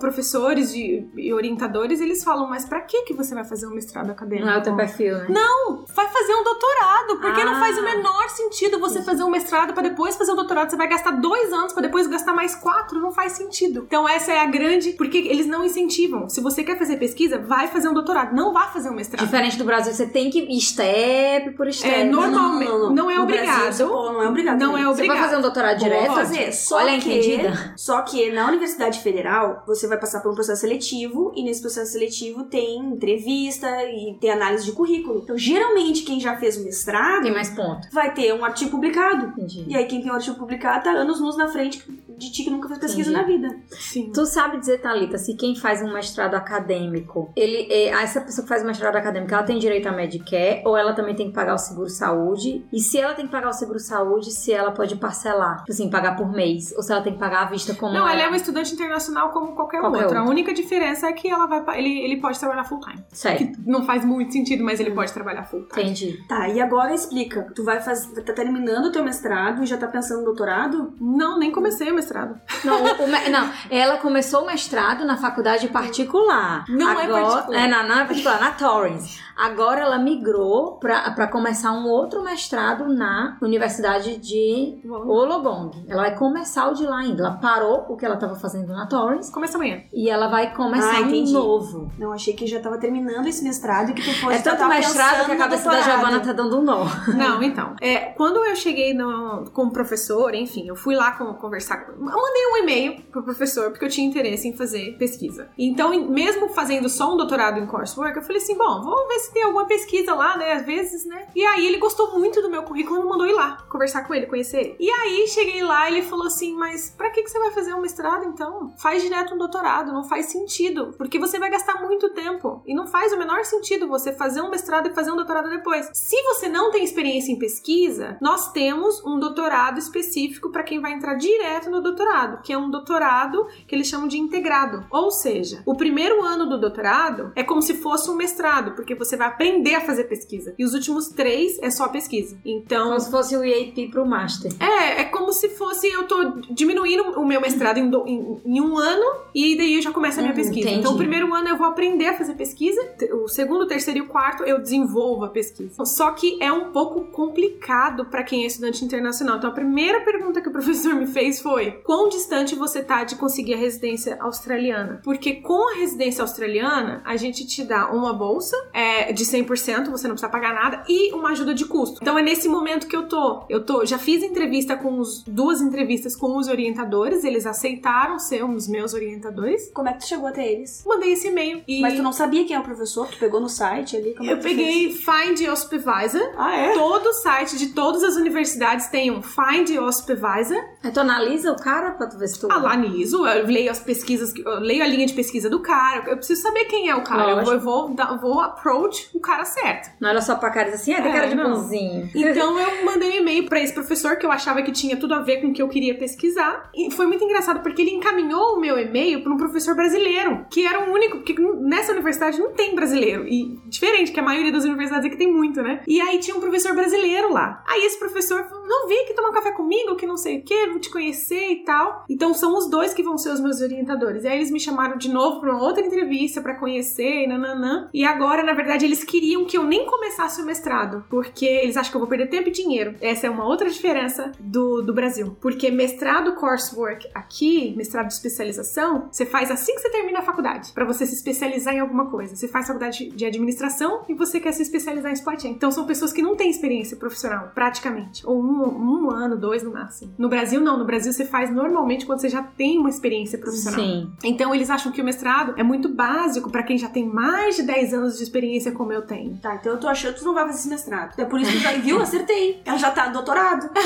professores e, e orientadores, eles falam, mas pra que que você vai fazer um mestrado acadêmico? Não é o teu perfil, né? Não, vai fazer um doutorado, porque não Ah. faz o menor sentido você fazer um mestrado pra depois fazer o doutorado. Você vai gastar dois anos pra depois gastar mais quatro, não faz sentido. Então essa é a grande, porque eles não incentivam. Se você quer fazer pesquisa, vai fazer um doutorado, não vá fazer um mestrado. Diferente do Brasil, você tem que ir step por step. É, normalmente, não, é No obrigado. Brasil, você, pô, não é obrigado. Não é Você obrigado. vai fazer um doutorado direto? Pode fazer. Só Olha que, entendida. Só que na Universidade Federal, você vai passar por um processo seletivo e nesse processo seletivo tem entrevista e tem análise de currículo. Então, geralmente, quem já fez o mestrado Tem mais ponto. vai ter um artigo publicado. Entendi. E aí, quem tem um artigo publicado tá anos luz na frente de ti que nunca fez pesquisa Entendi. na vida. Sim. Tu sabe dizer, Thalita, se quem faz um mestrado acadêmico, ele é, essa pessoa que faz um mestrado acadêmico, ela tem direito a Medicare ou ela também tem que pagar o seguro-saúde? E se ela tem que pagar o seguro-saúde, se ela pode parcelar, tipo assim, pagar por mês, ou se ela tem que pagar à vista como Não, ela ela é uma estudante internacional como qualquer, Qualquer outro. A única diferença é que ela vai, ele, ele pode trabalhar full time. Certo, Que não faz muito sentido, mas ele pode trabalhar full time. entendi. Tá, e agora explica. Tu vai fazer, tá terminando o teu mestrado e já tá pensando no doutorado? Não, nem comecei o mestrado. Não, o- não, ela começou o mestrado na faculdade particular. Não é Agora, particular. É, na, na particular, na Torrens. Agora ela migrou pra, pra começar um outro mestrado na Universidade de Wollongong. Ela vai começar o de lá ainda. Ela parou o que ela estava fazendo na Torrens Começa amanhã. e ela vai começar Ah, um novo. Não, achei que já tava terminando esse mestrado e que tu fosse É tanto mestrado que a cabeça da. Giovana tá dando um nó. Não, então. É, quando eu cheguei no, como professor, enfim, eu fui lá com- conversar com. Eu mandei um e-mail pro professor porque eu tinha interesse em fazer pesquisa. Então, mesmo fazendo só um doutorado em coursework, eu falei assim: bom, vou ver se tem alguma pesquisa lá, né? Às vezes, né? E aí ele gostou muito do meu currículo e mandou ir lá conversar com ele, conhecer ele. E aí cheguei lá e ele falou assim: mas pra que, que você vai fazer um mestrado então? Faz direto um doutorado, não faz sentido. Porque você vai gastar muito tempo. E não faz o menor sentido você fazer um mestrado e fazer um doutorado depois. Se você não tem experiência em pesquisa, nós temos um doutorado específico para quem vai entrar direto no doutorado, que é um doutorado que eles chamam de integrado. Ou seja, o primeiro ano do doutorado é como se fosse um mestrado, porque você vai aprender a fazer pesquisa. E os últimos três é só pesquisa. Então, Como se fosse o EAP pro Master. é, é como se fosse eu tô diminuindo o meu mestrado em, do- em- em um ano e daí eu já começo a minha Uhum, pesquisa. entendi. Então, o primeiro ano eu vou aprender a fazer pesquisa, o segundo, o terceiro e o quarto eu desenvolvo a pesquisa. Só que é um pouco complicado para quem é estudante internacional. Então, a primeira pergunta que o professor me fez foi: quão distante você tá de conseguir a residência australiana? Porque com a residência australiana, a gente te dá uma bolsa é, de 100%, você não precisa pagar nada, e uma ajuda de custo. Então, é nesse momento que eu tô. Eu tô, já fiz entrevista com os duas entrevistas com os orientadores, eles aceitaram ser os meus orientadores. Como é que tu chegou até eles? Mandei esse e-mail e Mas tu não sabia quem é o professor? Tu pegou no site ali? Como é eu tu peguei fez? Find Your Supervisor. Ah, é? Todo site de todas as universidades tem um Find Your Supervisor. Tu analisa o cara pra tu ver se tu... Analiso, eu leio as pesquisas, eu leio a linha de pesquisa do cara. Eu preciso saber quem é o cara. Eu vou, Lógico. eu vou, vou approach o cara certo. Não olha só pra cara assim, ah, tem É, cara de não. bonzinho. Então eu mandei um e-mail pra esse professor que eu achava que tinha tudo a ver com o que eu queria pesquisar. E foi muito engraçado porque ele encaminhou o meu e-mail para um professor brasileiro, que era o único, porque nessa universidade não tem brasileiro. E diferente, que a maioria das universidades aqui tem muito, né? E aí tinha um professor brasileiro lá. Aí esse professor falou: não, vem aqui tomar um café comigo, que não sei o que, vou te conhecer e tal. Então são os dois que vão ser os meus orientadores. E aí eles me chamaram de novo pra uma outra entrevista pra conhecer e nananã. E agora, na verdade, eles queriam que eu nem começasse o mestrado, porque eles acham que eu vou perder tempo e dinheiro. Essa é uma outra diferença do, do Brasil. Porque mestrado coursework aqui, mestrado de especialização, você faz assim que você termina a faculdade, pra você se especializar em alguma coisa. Você faz faculdade de administração e você quer se especializar em chain. Então são pessoas que não têm experiência profissional, praticamente. Ou um, um ano, dois no máximo. No Brasil, não. No Brasil, você faz normalmente quando você já tem uma experiência profissional. Sim. Então eles acham que o mestrado é muito básico pra quem já tem mais de 10 anos de experiência como eu tenho. Tá, então eu tô achando que tu não vai fazer esse mestrado. É por isso que tu já viu, acertei. Ela já tá no doutorado.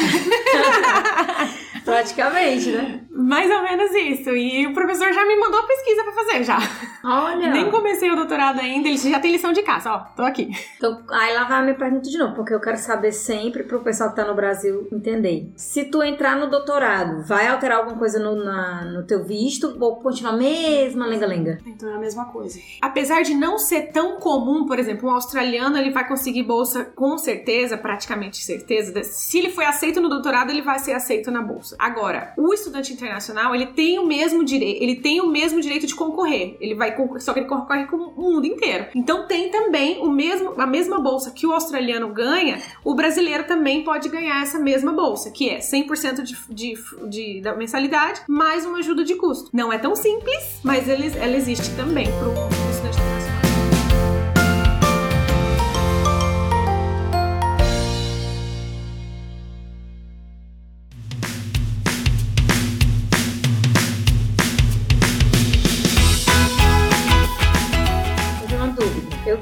Praticamente, né? Mais ou menos isso. E o professor já me mandou a pesquisa pra fazer já. Olha. Nem comecei o doutorado ainda, ele já tem lição de casa, ó. Tô aqui. Então, aí lá vai a minha pergunta de novo, porque eu quero saber sempre pro pessoal que tá no Brasil entender. Se tu entrar no doutorado, vai alterar alguma coisa no, na- no teu visto ou continua a mesma lenga-lenga? Então é a mesma coisa. Apesar de não ser tão comum, por exemplo, um australiano ele vai conseguir bolsa com certeza, praticamente certeza. Se ele foi aceito no doutorado, ele vai ser aceito na bolsa. Agora, o estudante internacional, ele tem o mesmo direito, ele tem o mesmo direito de concorrer. Ele vai só que ele concorre com o mundo inteiro. Então tem também o mesmo, a mesma bolsa que o australiano ganha, o brasileiro também pode ganhar essa mesma bolsa, que é 100% de, de, de, da mensalidade, mais uma ajuda de custo. Não é tão simples, mas ele, ela existe também para o estudante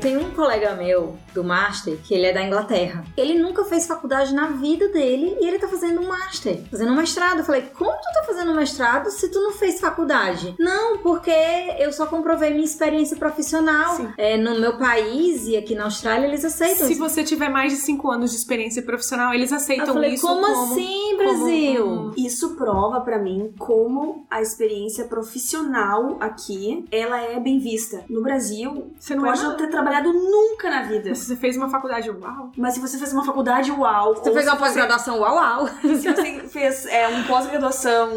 tenho um colega meu do Master que ele é da Inglaterra. Ele nunca fez faculdade na vida dele e ele tá fazendo um Master, fazendo um mestrado. Eu falei, como tu tá fazendo um mestrado se tu não fez faculdade? Não, porque eu só comprovei minha experiência profissional. É, no meu país e aqui na Austrália eles aceitam Se isso. você tiver mais de 5 anos de experiência profissional, eles aceitam Eu falei, isso como, como assim, Brasil? como- Isso prova pra mim como a experiência profissional aqui, ela é bem vista. No Brasil, Você não pode é não ter trabalhado nunca na vida. Se você fez uma faculdade, uau. Mas se você fez uma faculdade, uau. Você fez uma pós-graduação, uau, uau. Se você fez é, um pós-graduação,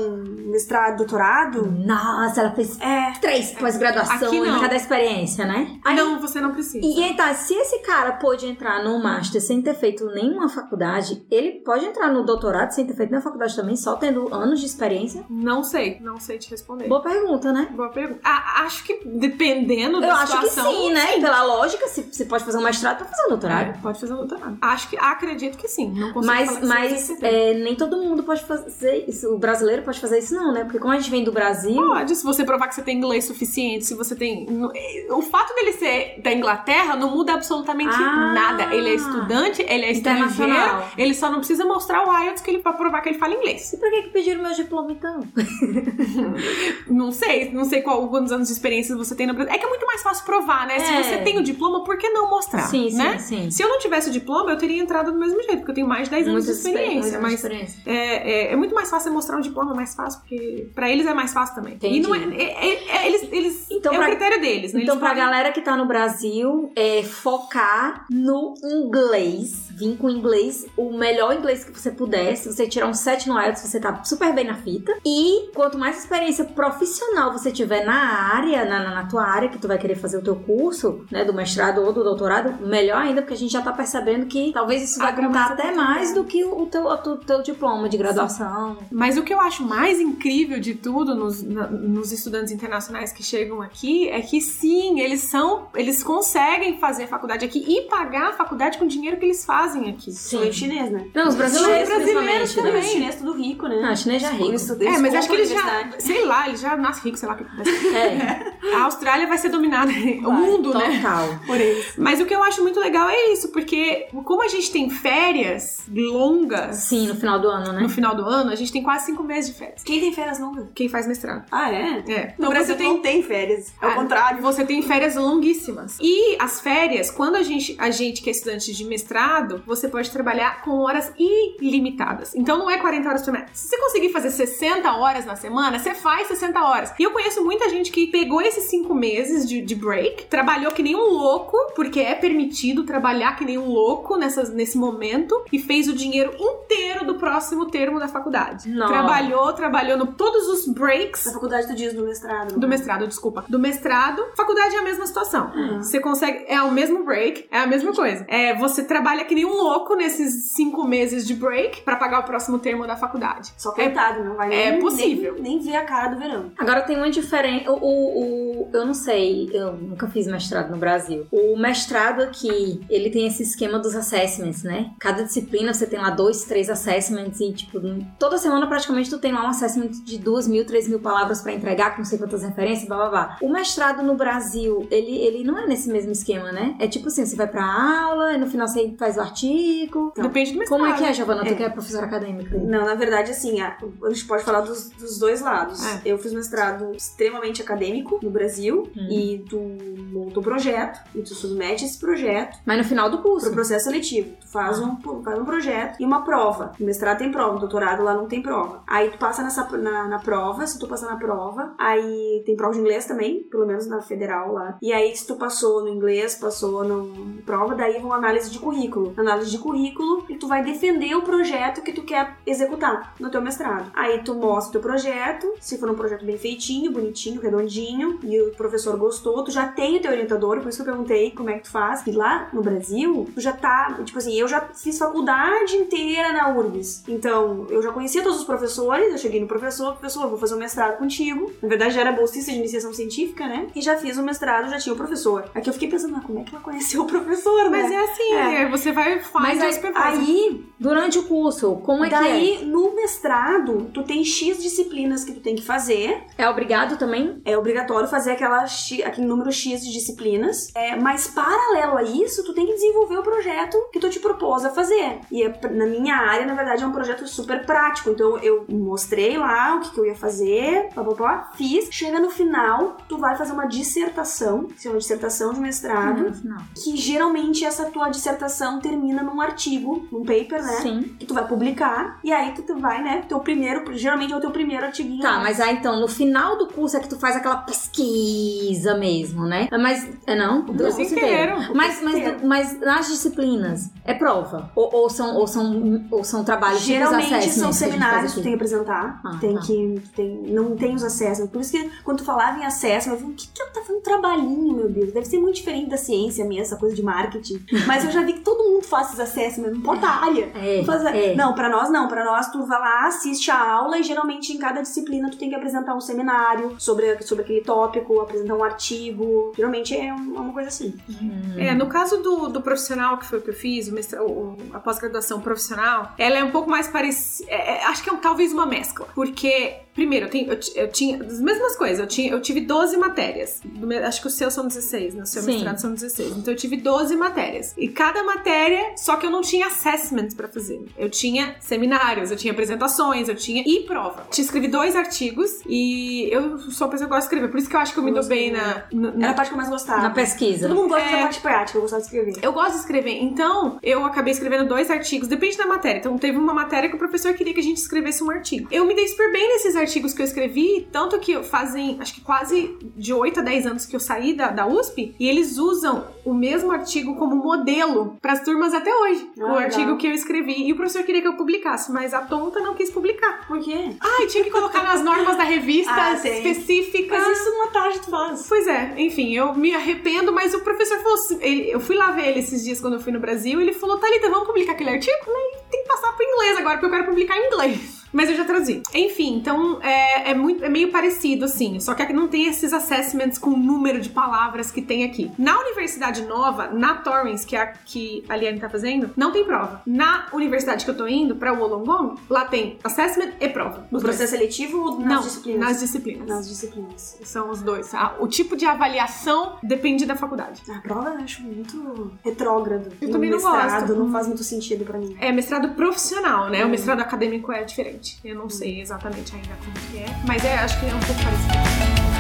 mestrado, doutorado, Nossa, ela fez é. três pós-graduação Aqui não. em cada experiência, né? Aí, não, você não precisa. E então, se esse cara pôde entrar no Master sem ter feito nenhuma faculdade, ele pode entrar no doutorado sem ter feito nenhuma faculdade também, só tendo anos de experiência? Não sei, não sei te responder. Boa pergunta, né? Boa pergunta. Ah, acho que dependendo da Eu acho que situação. sim, né? Pela lógica, se você pode fazer um mestrado, pode fazer um doutorado. É, pode fazer um doutorado. Acho que acredito que sim. Não consigo Mas, mas é, nem todo mundo pode fazer isso. O brasileiro pode fazer isso, não, né? Porque como a gente vem do Brasil. Pode, se você provar que você tem inglês suficiente, se você tem. no- O fato dele ser da Inglaterra não muda absolutamente Ah. nada. Ele é estudante, ele é estrangeiro, ele só não precisa mostrar o IELTS que ele, pra provar que ele fala inglês. E por que, que pediram meu diploma então? Não sei, não sei qual, quantos anos de experiência você tem no Brasil. É que é muito mais fácil provar, né? Se É. você tem o diploma, por que não mostrar? Sim, sim, né? sim. Se eu não tivesse o diploma, eu teria entrado do mesmo jeito, porque eu tenho mais de 10 anos de Muitas experiência. Mas experiência. é, é, é muito mais fácil mostrar um diploma mais fácil, porque pra eles é mais fácil também. Entendi. E não é, é- é- é- eles, eles Então, é pra- o critério deles, né? Então, pra podem- galera que tá no Brasil, é focar no inglês. Vir com inglês, o melhor inglês que você puder. Se você tirar um 7 no IELTS, você tá super bem na fita. E quanto mais experiência profissional você tiver na área, na, na- na tua área, que tu vai querer fazer o teu curso, né, do mestrado ou do doutorado, melhor ainda, porque a gente já tá percebendo que talvez isso vai contar até mais do que o, teu, o teu- teu diploma de graduação. Mas o que eu acho mais incrível de tudo nos, na- nos estudantes internacionais que chegam aqui é que sim, eles são, eles conseguem fazer faculdade aqui e pagar a faculdade com o dinheiro que eles fazem aqui. Sou chinês, né? Não, os brasileiros, Os brasileiros Também. né? Os chineses tudo rico, né? Ah, chinês já é rico. Eles estudam- É, mas acho que eles já, universidade. sei lá, eles já nascem ricos, sei lá o que acontece. É, A Austrália vai ser dominada, o mundo, né? total. Por eles. Mas o que eu acho muito legal é isso, porque como a gente tem férias longas Sim, no final do ano, né? no final do ano, a gente tem quase cinco meses de férias. Quem tem férias longas? Quem faz mestrado. Ah, é? É. No Brasil você tem, tem férias. É o Ah, contrário. Você tem férias longuíssimas. E as férias, quando a gente, a gente que é estudante de mestrado, você pode trabalhar com horas ilimitadas. Então não é 40 horas por semana. Se você conseguir fazer 60 horas na semana, você faz 60 horas. E eu conheço muita gente que pegou esses cinco meses de, de break, trabalhou que nem um louco, porque é permitido trabalhar que nem um louco nessas, nesse momento, e fez o dinheiro inteiro do próximo termo da faculdade. Não. Trabalhou, trabalhou no todos os breaks Na faculdade tu diz do mestrado. do mestrado, desculpa. Do mestrado, faculdade é a mesma situação. Você consegue. É o mesmo break, é a mesma coisa. É, você trabalha que nem um louco nesses cinco meses de break pra pagar o próximo termo da faculdade. Só coitado, não vai é nem, possível. Nem, nem ver a cara do verão. Agora tem uma diferença. O, o, o- eu não sei, eu nunca fiz mestrado no Brasil. O mestrado aqui, ele tem esse esquema dos assessments, né? Cada disciplina você tem lá dois, três assessments e, tipo, toda semana praticamente tu tem lá um assessment de duas mil, três mil palavras pra entregar com não sei quantas referências, blá blá blá. O mestrado no Brasil, ele, ele não é nesse mesmo esquema, né? É tipo assim, você vai pra aula, e no final você faz o artigo. Depende do mestrado. Como é que é, Giovana? Tu É. que é professora acadêmica? Não, na verdade, assim, a, a gente pode falar dos, dos dois lados. É. Eu fiz mestrado extremamente acadêmico no Brasil Hum. e tu monta um projeto e tu submete esse projeto Mas no final do curso. pro processo seletivo. Tu faz um, faz um projeto e uma prova. No mestrado tem prova, no doutorado lá não tem prova. Aí tu passa nessa, na, na prova, se tu passar na prova, aí tem prova de inglês também, pelo menos na federal lá. E aí se tu passou no inglês, passou no prova, daí vão análise de currículo. Análise de currículo e tu vai defender o projeto que tu quer executar no teu mestrado. Aí tu mostra o teu projeto, se for um projeto bem feitinho, bonitinho, redondinho, e o professor gostou, tu já tem o teu orientador, por isso que eu perguntei como é que tu faz. E lá no Brasil, tu já tá, tipo assim, eu já fiz faculdade inteira na URBS. Então, eu já conhecia todos os professores, eu cheguei no professor, professor, vou fazer um mestrado contigo. Na verdade, já era bolsista de iniciação científica, né? E já fiz o mestrado, já tinha o professor. Aqui eu fiquei pensando, ah, como é que ela conheceu o professor, né? Mas é assim, É. é, você vai faz Mas aí, supervisa. aí, durante o curso, como é que Daí, no mestrado, tu tem X disciplinas que tu tem que fazer. é? É obrigado também? É obrigatório fazer aquela aquele número X de disciplinas. É, mas, paralelo a isso, tu tem que desenvolver o projeto que tu te propôs a fazer. E é na minha área, na verdade, é um projeto super prático. Então, eu mostrei lá o que, que eu ia fazer, pá, pá, pá, fiz. Chega no final, tu vai fazer uma dissertação, que se chama dissertação de mestrado. No final. Que geralmente essa tua dissertação termina num artigo, num paper, né? Sim. que tu vai publicar, e aí tu, tu vai, né, teu primeiro, geralmente é o teu primeiro artiguinho. Tá, mas aí então, no final do curso é que tu faz aquela pesquisa mesmo, né? Mas, é não? Do curso inteiro. Mas, mas, mas nas disciplinas, é prova? Ou, ou são, ou, são, ou são trabalhos tipo Geralmente são seminários que tu tem que apresentar. Ah, tem tá. que. Tem, não tem os assessments. Por isso que quando tu falava em assessment, eu falei, o que, que ela tá fazendo trabalhinho, meu Deus? Deve ser muito diferente da ciência minha, essa coisa de marketing. Mas eu já vi que todo mundo faz esses assessments, não importa a área. É, faz- é. Não, pra nós não. Pra nós, tu vai lá, assiste a aula e geralmente em cada disciplina tu tem que apresentar um seminário sobre, sobre aquele tópico, apresentar um artigo. Geralmente é um- é uma coisa assim. Hum. É, no caso do, do profissional, que foi o que eu fiz, o mestra- o- a pós-graduação profissional, ela é um pouco mais parecida. acho que é um- talvez uma mescla. Porque, primeiro, eu, tenho- eu eu tinha. As mesmas coisas, eu, tinha, eu tive 12 matérias. Acho que os seus são 16, né? O seu Sim. mestrado são 16. Então eu tive 12 matérias. E cada matéria, só que eu não tinha assessments pra fazer. Eu tinha seminários, eu tinha apresentações, eu tinha. e prova. Te escrevi dois artigos e eu sou uma pessoa que gosta de escrever. Por isso que eu acho que eu me Eu dou bem na, na, na Era a parte que eu mais gostava. Na pesquisa. Todo mundo gosta É. da parte prática, eu gostava de escrever. Eu gosto de escrever, então eu acabei escrevendo dois artigos, depende da matéria. Então teve uma matéria que o professor queria que a gente escrevesse um artigo. Eu me dei super bem nesses artigos que eu escrevi, tanto que fazem, acho que quase de 8 a 10 anos que eu saí da, da USP, e eles usam o mesmo artigo como modelo para as turmas até hoje. Ah, o legal. artigo que eu escrevi. E o professor queria que eu publicasse, mas a tonta não quis publicar. Por quê? Ai, tinha que colocar nas normas da revista Ah, específicas. Mas isso numa tarde tu faz. Pois é, enfim, eu me arrependo, mas o professor falou assim, ele- eu fui lá ver ele esses dias quando eu fui no Brasil, ele falou, Thalita, vamos publicar aquele artigo? Falei, tem que passar pro inglês agora, porque eu quero publicar em inglês. Mas eu já traduzi. Enfim, então é, é muito, é meio parecido, assim. Só que aqui não tem esses assessments com o número de palavras que tem aqui. Na Universidade Nova, na Torrens, que é a que a Liane tá fazendo, não tem prova. Na universidade que eu tô indo, pra Wollongong, lá tem assessment e prova. No processo seletivo ou nas não, disciplinas? nas disciplinas. Nas disciplinas. São os dois. Ah, o tipo de avaliação depende da faculdade. A prova eu acho muito retrógrado. Eu também não mestrado gosto. não faz muito sentido pra mim. É mestrado profissional, né? O Hum. mestrado acadêmico é diferente. Eu não sei exatamente ainda como que é, mas é, acho que é um pouco parecido.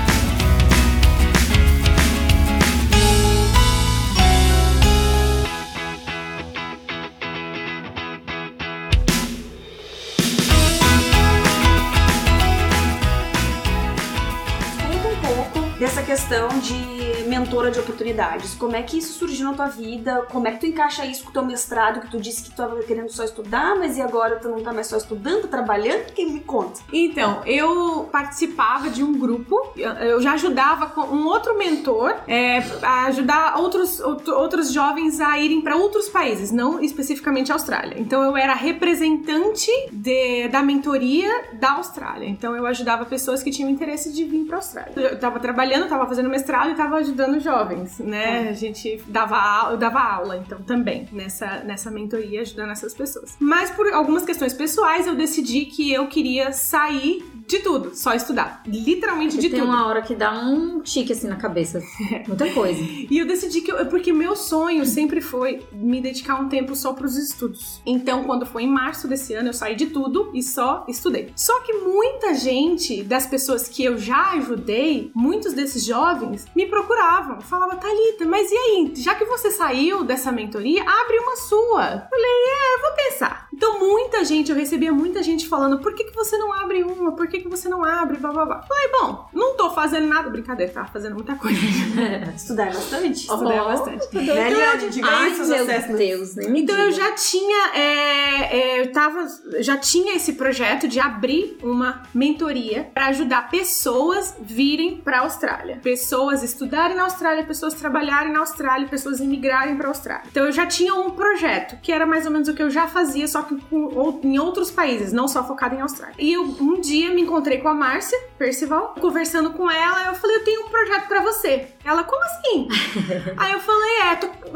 Questão de mentora de oportunidades. Como é que isso surgiu na tua vida? Como é que tu encaixa isso com o teu mestrado? Que tu disse que tu tava querendo só estudar, mas e agora tu não tá mais só estudando, trabalhando? Quem me conta? Então, eu participava de um grupo, eu já ajudava com um outro mentor é, a ajudar outros, outro- outros jovens a irem para outros países, não especificamente a Austrália. Então, eu era representante de- da mentoria da Austrália. Então, eu ajudava pessoas que tinham interesse de vir para a Austrália. Eu tava trabalhando, tava fazendo mestrado e tava ajudando jovens, né? A gente dava, eu dava aula, então, também, nessa, nessa mentoria, ajudando essas pessoas. Mas por algumas questões pessoais, eu decidi que eu queria sair De tudo, só estudar. Literalmente de Tem tudo. uma hora que dá um tique assim na cabeça. Muita coisa. E eu decidi que eu, porque meu sonho sempre foi me dedicar um tempo só pros estudos. Então, quando foi em março desse ano, eu saí de tudo e só estudei. Só que muita gente das pessoas que eu já ajudei, muitos desses jovens, me procuravam. Falava, Thalita, mas e aí? Já que você saiu dessa mentoria, abre uma sua. Eu Falei, é, vou pensar. Então, muita gente, eu recebia muita gente falando, por que, que você não abre uma? Por que, que você não abre? Blá, blá, blá. Falei, bom, não tô fazendo nada. Brincadeira, tava fazendo muita coisa. Estudar bastante. Estudei bastante. Né, Eliane? Diga Ai, aí seus meu acessos. Deus, nem me Então eu diga. já tinha, é, é, eu tava, já tinha esse projeto de abrir uma mentoria para ajudar pessoas virem para Austrália, pessoas estudarem na Austrália, pessoas trabalharem na Austrália, pessoas imigrarem para Austrália. Então eu já tinha um projeto que era mais ou menos o que eu já fazia, só que com, ou- em outros países, não só focado em Austrália. E eu um dia me encontrei com a Márcia Percival, conversando com ela, eu falei, eu tenho um projeto para você. Ela, como assim? Aí eu falei, é,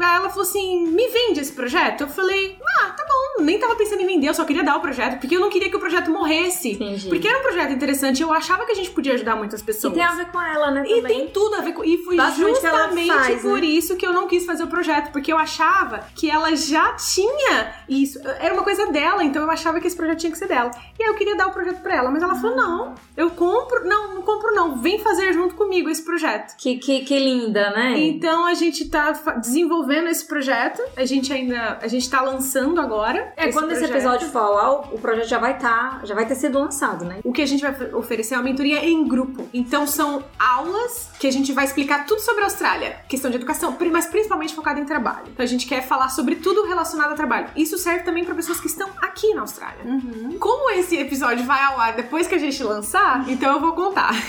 aí ela falou assim, me vende esse projeto? Eu falei, ah, tá bom, nem tava pensando em vender, eu só queria dar o projeto, porque eu não queria que o projeto morresse. Entendi. Porque era um projeto interessante, eu achava que a gente podia ajudar muitas E pessoas. tem a ver com ela, né? E também. tem tudo a ver com. E foi ela justamente faz, por né? isso que eu não quis fazer o projeto. Porque eu achava que ela já tinha isso. Era uma coisa dela, então eu achava que esse projeto tinha que ser dela. E aí eu queria dar o projeto pra ela. Mas ela falou: não, eu compro. Não, não compro, não. Vem fazer junto comigo esse projeto. Que, que, que linda, né? Então a gente tá desenvolvendo esse projeto. A gente ainda. A gente tá lançando agora. É, quando esse projeto. episódio for ao o projeto já vai estar, já vai ter sido lançado, né? O que a gente vai oferecer é uma mentoria em grupo. Então são aulas que a gente vai explicar tudo sobre a Austrália, questão de educação, mas principalmente focado em trabalho. Então a gente quer falar sobre tudo relacionado ao trabalho. Isso serve também para pessoas que estão aqui na Austrália. Como esse episódio vai ao ar depois que a gente lançar, então eu vou contar.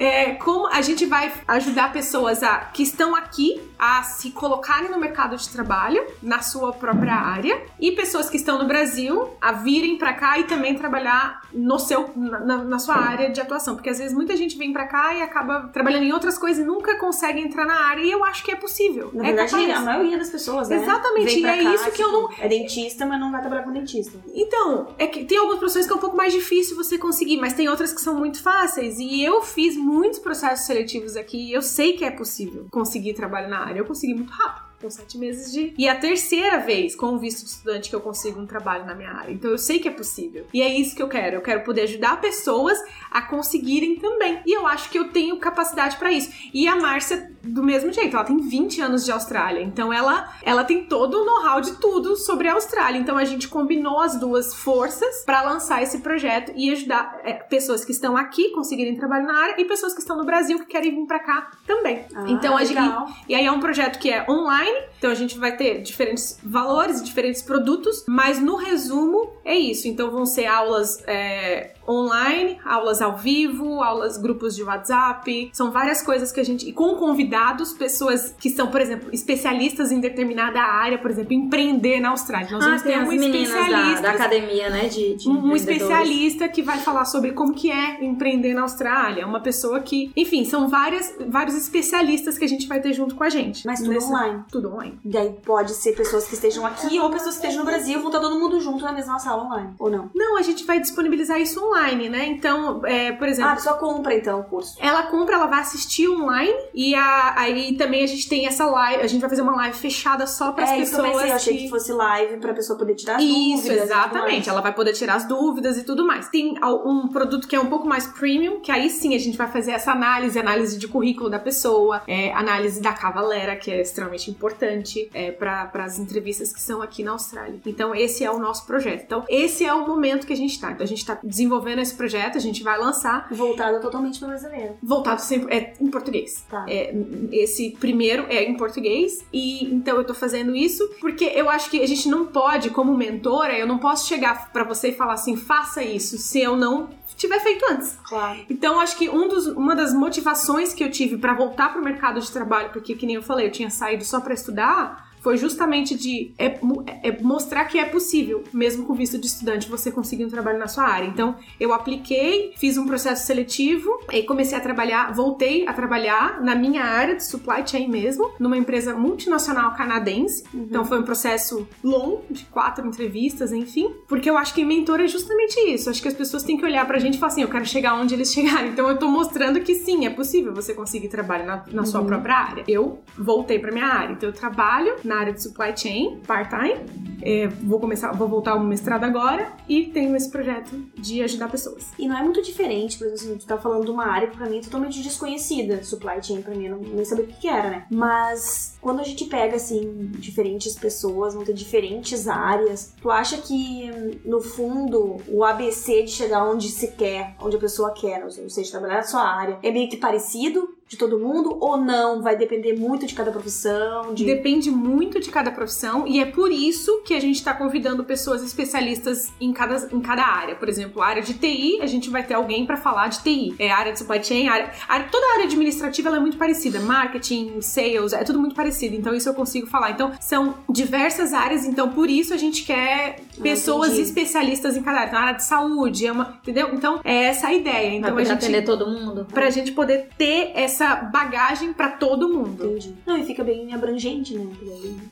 É, como a gente vai ajudar pessoas a, que estão aqui a se colocarem no mercado de trabalho, na sua própria área, e pessoas que estão no Brasil a virem pra cá e também trabalhar no seu, na, na- sua área de atuação. Porque às vezes muita gente vem pra cá e acaba trabalhando em outras coisas e nunca consegue entrar na área, e eu acho que é possível. Na é verdade, capaz. a maioria das pessoas, né? Exatamente, e é cá, isso que eu tipo, É dentista, mas não vai trabalhar com dentista. Então, é que tem algumas profissões que é um pouco mais difícil você conseguir, mas tem outras que são muito fáceis. E eu fiz muitos processos seletivos aqui e eu sei que é possível conseguir trabalho na área. Eu consegui muito rápido. Com sete meses de. E a terceira vez com o visto de estudante que eu consigo um trabalho na minha área. Então eu sei que é possível. E é isso que eu quero. Eu quero poder ajudar pessoas a conseguirem também. E eu acho que eu tenho capacidade pra isso. E a Márcia, do mesmo jeito, ela tem 20 anos de Austrália. Então ela, ela tem todo o know-how de tudo sobre a Austrália. Então a gente combinou as duas forças pra lançar esse projeto e ajudar é, pessoas que estão aqui conseguirem trabalho na área e pessoas que estão no Brasil que querem vir pra cá também. Ah, então a gente, e aí é um projeto que é online, então a gente vai ter diferentes valores, diferentes produtos, mas no resumo é isso. Então vão ser aulas é, online, aulas ao vivo, aulas grupos de WhatsApp, são várias coisas que a gente. E com convidados, pessoas que são, por exemplo, especialistas em determinada área, por exemplo, empreender na Austrália. Nós Ah, vamos tem ter as um meninas da, especialista. da academia, né? De, de Um especialista que vai falar sobre como que é empreender na Austrália. Uma pessoa que, enfim, são várias, vários especialistas que a gente vai ter junto com a gente. Mas tudo online. Tudo online. Daí pode ser pessoas que estejam aqui ou pessoas que estejam no Brasil, vão estar todo mundo junto na mesma sala online. Ou não? Não, a gente vai disponibilizar isso online, né? Então, é, por Ah, exemplo, a pessoa compra então o curso. ela compra, ela vai assistir online e a- aí também a gente tem essa live, a gente vai fazer uma live fechada só para as É isso que eu pessoas pensei, eu achei que fosse live pra pessoa poder tirar as Isso, dúvidas. exatamente. Ela vai poder tirar as dúvidas e tudo mais. Tem um produto que é um pouco mais premium, que aí sim a gente vai fazer essa análise, análise de currículo da pessoa, é, análise da cavalera, que é extremamente importante é, para as entrevistas que são aqui na Austrália. Então, esse é o nosso projeto. Então, esse é o momento que a gente tá. Então, a gente tá desenvolvendo esse projeto, a gente vai lançar Voltada totalmente pro brasileiro. voltado sempre é, em português. Tá. É, esse primeiro é em português e então eu tô fazendo isso porque eu acho que a gente não pode, como mentora, eu não posso chegar pra você e falar assim, faça isso, se eu não tiver feito antes. Claro. Então acho que um dos, uma das motivações que eu tive pra voltar pro mercado de trabalho, porque que nem eu falei, eu tinha saído só pra estudar, foi justamente de é, é mostrar que é possível, mesmo com visto de estudante, você conseguir um trabalho na sua área. Então, eu apliquei, fiz um processo seletivo e comecei a trabalhar, voltei a trabalhar na minha área de supply chain mesmo, numa empresa multinacional canadense. Uhum. Então, foi um processo longo, de quatro entrevistas, enfim, porque eu acho que mentor é justamente isso. Acho que as pessoas têm que olhar pra gente e falar assim: eu quero chegar onde eles chegaram. Então, eu tô mostrando que sim, é possível você conseguir trabalho na, na uhum. sua própria área. Eu voltei pra minha área, então eu trabalho na área de supply chain, part-time. É, vou começar, vou voltar ao mestrado agora e tenho esse projeto de ajudar pessoas. E não é muito diferente, por exemplo, assim, tu tá falando de uma área que pra mim é totalmente desconhecida, supply chain pra mim, eu não, nem sabia o que, que era, né? Mas quando a gente pega, assim, diferentes pessoas, vão ter diferentes áreas, tu acha que, no fundo, o ABC de chegar onde se quer, onde a pessoa quer, ou seja, trabalhar na sua área, é meio que parecido? De todo mundo ou não? Vai depender muito de cada profissão? De... Depende muito de cada profissão e é por isso que a gente está convidando pessoas especialistas em cada, em cada área. Por exemplo, a área de TI, a gente vai ter alguém para falar de TI. É área de supply chain, área, a, toda a área administrativa é muito parecida. Marketing, sales, é tudo muito parecido. Então isso eu consigo falar. Então são diversas áreas, então por isso a gente quer ah, pessoas ah, especialistas em cada área. Então, a área de saúde, é uma, entendeu? Então é essa a ideia. Então pra a gente atender todo mundo. Pra gente poder ter essa essa bagagem para todo mundo. Entendi. Não, e fica bem abrangente, né?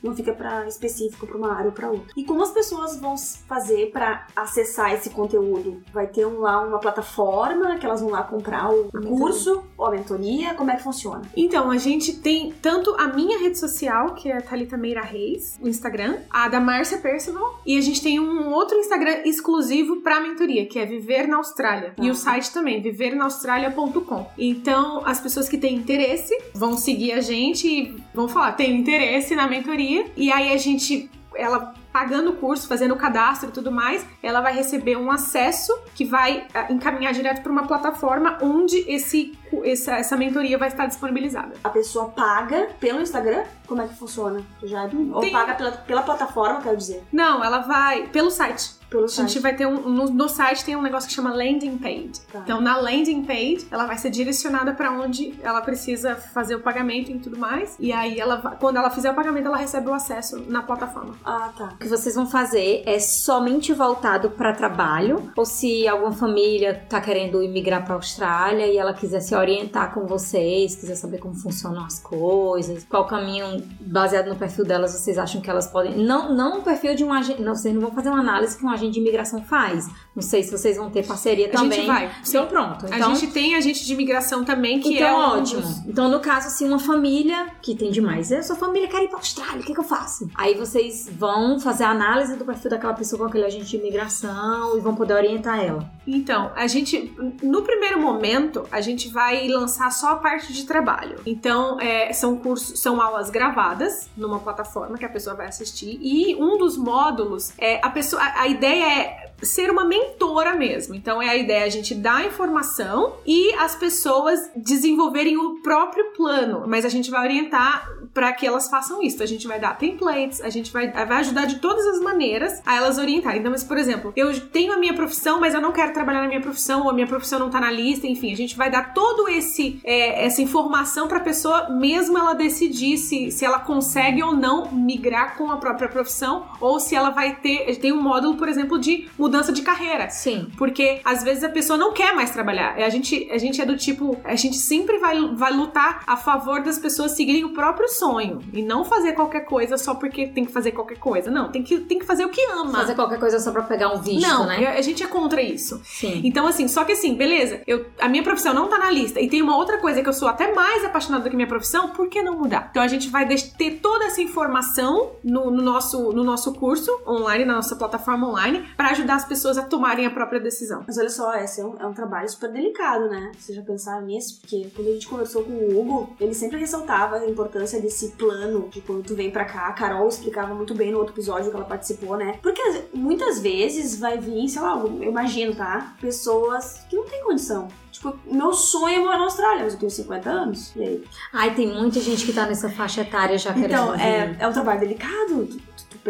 Não fica para específico para uma área ou para outra. E como as pessoas vão fazer para acessar esse conteúdo? Vai ter um, lá uma plataforma que elas vão lá comprar o curso ou a mentoria? Como é que funciona? Então, a gente tem tanto a minha rede social, que é a Thalita Meira Reis, o Instagram, a da Márcia Percival, e a gente tem um outro Instagram exclusivo para mentoria, que é Viver na Austrália. Ah. E o site também, vivernaustralia.com. Então, as pessoas que que têm interesse vão seguir a gente e vão falar, tem interesse na mentoria. E aí a gente, ela pagando o curso, fazendo o cadastro e tudo mais, ela vai receber um acesso que vai ah, encaminhar direto para uma plataforma onde esse, essa, essa mentoria vai estar disponibilizada. A pessoa paga pelo Instagram? Como é que funciona? Já, Tem... Ou paga pela, pela plataforma, quero dizer? Não, ela vai pelo site. Pelo a gente vai ter um. No, no, site tem um negócio que chama landing page. Tá. Então, na landing page, ela vai ser direcionada para onde ela precisa fazer o pagamento e tudo mais. E aí, ela, quando ela fizer o pagamento, ela recebe o acesso na plataforma. Ah, tá. O que vocês vão fazer é somente voltado para trabalho? Ou se alguma família tá querendo imigrar para Austrália e ela quiser se orientar com vocês, quiser saber como funcionam as coisas, qual caminho baseado no perfil delas vocês acham que elas podem. Não, não o perfil de um agente. Não, vocês não vão fazer uma análise que um agente de imigração faz. Não sei se vocês vão ter parceria também. A gente vai. Então pronto. Então, a gente tem agente de imigração também, que então, é ótimo. Dos... Então, no caso, assim, uma família que tem demais. Eu sua família quer ir pra Austrália, o que, que eu faço? Aí vocês vão fazer a análise do perfil daquela pessoa com aquele agente de imigração e vão poder orientar ela. Então, a gente, no primeiro momento, a gente vai lançar só a parte de trabalho. Então, é, são cursos, são aulas gravadas numa plataforma que a pessoa vai assistir e um dos módulos é a pessoa, a, a ideia é ser uma mentora mesmo. Então é a ideia a gente dar informação e as pessoas desenvolverem o próprio plano, mas a gente vai orientar para que elas façam isso. A gente vai dar templates, a gente vai, vai ajudar de todas as maneiras a elas orientarem. Então, mas, por exemplo, eu tenho a minha profissão, mas eu não quero trabalhar na minha profissão, ou a minha profissão não tá na lista, enfim, a gente vai dar todo esse é, essa informação para a pessoa, mesmo ela decidir se, se ela consegue ou não migrar com a própria profissão, ou se ela vai ter. Tem um módulo, por exemplo, de mudança de carreira. Sim. Porque às vezes a pessoa não quer mais trabalhar. A gente, a gente é do tipo, a gente sempre vai, vai lutar a favor das pessoas seguirem o próprio sonho e não fazer qualquer coisa só porque tem que fazer qualquer coisa. Não, tem que, tem que fazer o que ama. Fazer qualquer coisa só pra pegar um visto, não, né? a gente é contra isso. Sim. Então, assim, só que assim, beleza, eu, a minha profissão não tá na lista e tem uma outra coisa que eu sou até mais apaixonada do que minha profissão, por que não mudar? Então a gente vai ter toda essa informação no, no nosso, no nosso curso online, na nossa plataforma online, para ajudar as pessoas a tomarem a própria decisão. Mas olha só, esse é um, é um trabalho super delicado, né? Vocês já pensaram nisso? Porque quando a gente conversou com o Hugo, ele sempre ressaltava a importância desse plano de quando tu vem pra cá. A Carol explicava muito bem no outro episódio que ela participou, né? Porque muitas vezes vai vir, sei lá, eu imagino, tá? Pessoas que não têm condição. Tipo, meu sonho é morar na Austrália, mas eu tenho 50 anos. E aí? Ai, tem muita gente que tá nessa faixa etária já querendo Então, é, é um trabalho delicado.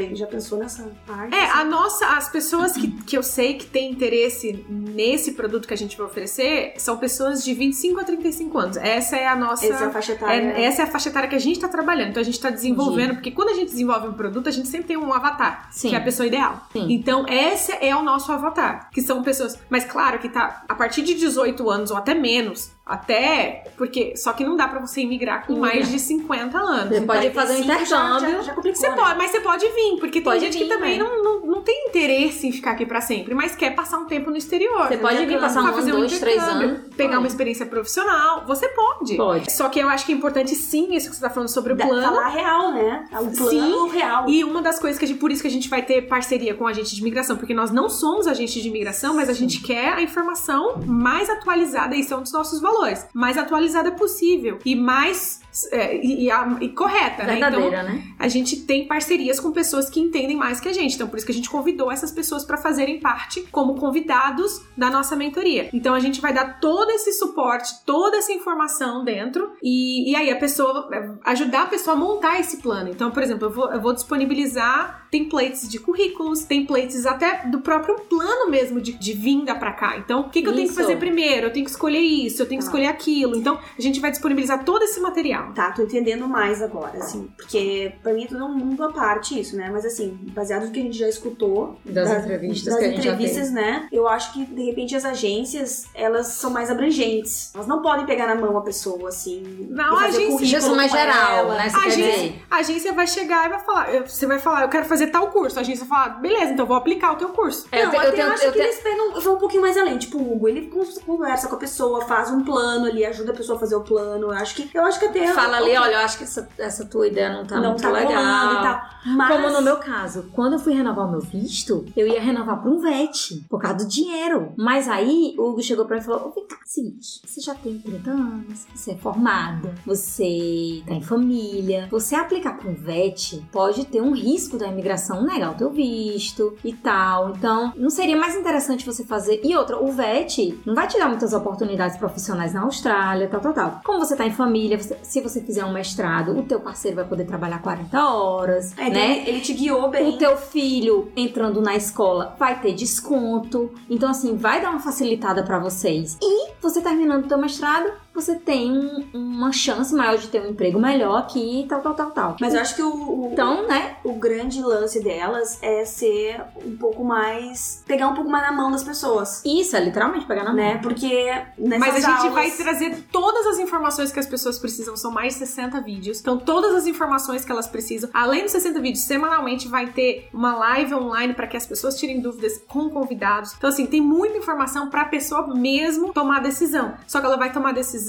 Tu já pensou nessa parte? É, assim? a nossa, as pessoas que que eu sei que tem interesse nesse produto que a gente vai oferecer são pessoas de 25 a 35 anos. Essa é a nossa. Essa é a faixa etária. é- essa é a faixa etária que a gente está trabalhando. Então a gente está desenvolvendo, porque quando a gente desenvolve um produto, a gente sempre tem um avatar, Sim. que é a pessoa ideal. Sim. Então esse é o nosso avatar, que são pessoas. Mas claro que tá a partir de 18 anos ou até menos. Até porque. Só que não dá pra você imigrar com mais de 50 anos. Você pode fazer um 45 já- intercâmbio. Já, já complicou, Você né? pode, mas você pode vir, porque Pode tem gente vir, que também né? não, não, não tem interesse em ficar aqui pra sempre, mas quer passar um tempo no exterior. Você pode vir passar um fazer dois, três anos. Pegar Pode. uma experiência profissional. Você pode. Pode. Só que eu acho que é importante sim isso que você tá falando sobre o Da- plano. Falar real, né? O plano Sim. real. E uma das coisas que a gente, por isso que a gente vai ter parceria com agente de imigração, porque nós não somos agente de imigração, mas a gente quer a informação mais atualizada, e isso é um dos nossos valores, mais atualizada possível. E mais é, e, a- e correta, né? Então, né? a gente tem parcerias com pessoas que entendem mais que a gente. Então, por isso que a gente convidou essas pessoas para fazerem parte como convidados da nossa mentoria. Então, a gente vai dar todo esse suporte, toda essa informação dentro e, e aí a pessoa ajudar a pessoa a montar esse plano. Então, por exemplo, eu vou, eu vou disponibilizar templates de currículos, templates até do próprio plano mesmo de, de vinda para cá. Então, o que, que eu tenho que Isso. fazer primeiro? Eu tenho que escolher isso, eu tenho que Tá. escolher aquilo. Então, a gente vai disponibilizar todo esse material. Tá, tô entendendo mais agora, assim. Porque pra mim é tudo um mundo à parte isso, né? Mas assim, baseado no que a gente já escutou. Das entrevistas das que a gente já entrevistas, né? Eu acho que, de repente, as agências, elas são mais abrangentes. Elas não podem pegar na mão a pessoa, assim. Não, a fazer o agência- Já são mais geral, ela. né? Você A agência, a agência vai chegar e vai falar, eu- você vai falar, eu quero fazer tal curso. A agência vai falar, beleza, então eu vou aplicar o teu curso. É, eu não, te- eu até tenho- acho eu que tenho- eles pegam, vão um pouquinho mais além. Tipo, o Hugo, ele con- conversa com a pessoa, faz um plano ali, ajuda a pessoa a fazer o plano. Eu acho que, eu acho que até... Fala ali, olha, eu acho que essa, essa tua ideia não tá não muito tá legal. e tal. Mas... Como no meu caso, quando eu fui renovar o meu visto, eu ia renovar pra um VET, por causa do dinheiro. Mas aí o Hugo chegou pra mim e falou: vem cá, seguinte, você já tem 30 anos, você é formada, você tá em família. Você aplicar pra um VET pode ter um risco da imigração negar o teu visto e tal. Então, não seria mais interessante você fazer. E outra, o VET não vai te dar muitas oportunidades profissionais na Austrália, tal, tal, tal. Como você tá em família, você- se você fizer um mestrado, o teu parceiro vai poder trabalhar 40 horas, É, né? ele, ele te guiou bem. O teu filho entrando na escola vai ter desconto. Então, assim, vai dar uma facilitada pra vocês. E você terminando o teu mestrado, você tem um- uma chance maior de ter um emprego melhor aqui e tal, tal, tal, tal. Mas eu acho que o, o, Então, né? o grande lance delas é ser um pouco mais. pegar um pouco mais na mão das pessoas. Isso é literalmente pegar na mão. Né? Porque Mas a gente aulas- vai trazer todas as informações que as pessoas precisam. São mais de 60 vídeos. Então, todas as informações que elas precisam. Além dos 60 vídeos, semanalmente vai ter uma live online para que as pessoas tirem dúvidas com convidados. Então, assim, tem muita informação para a pessoa mesmo tomar decisão. Só que ela vai tomar decisão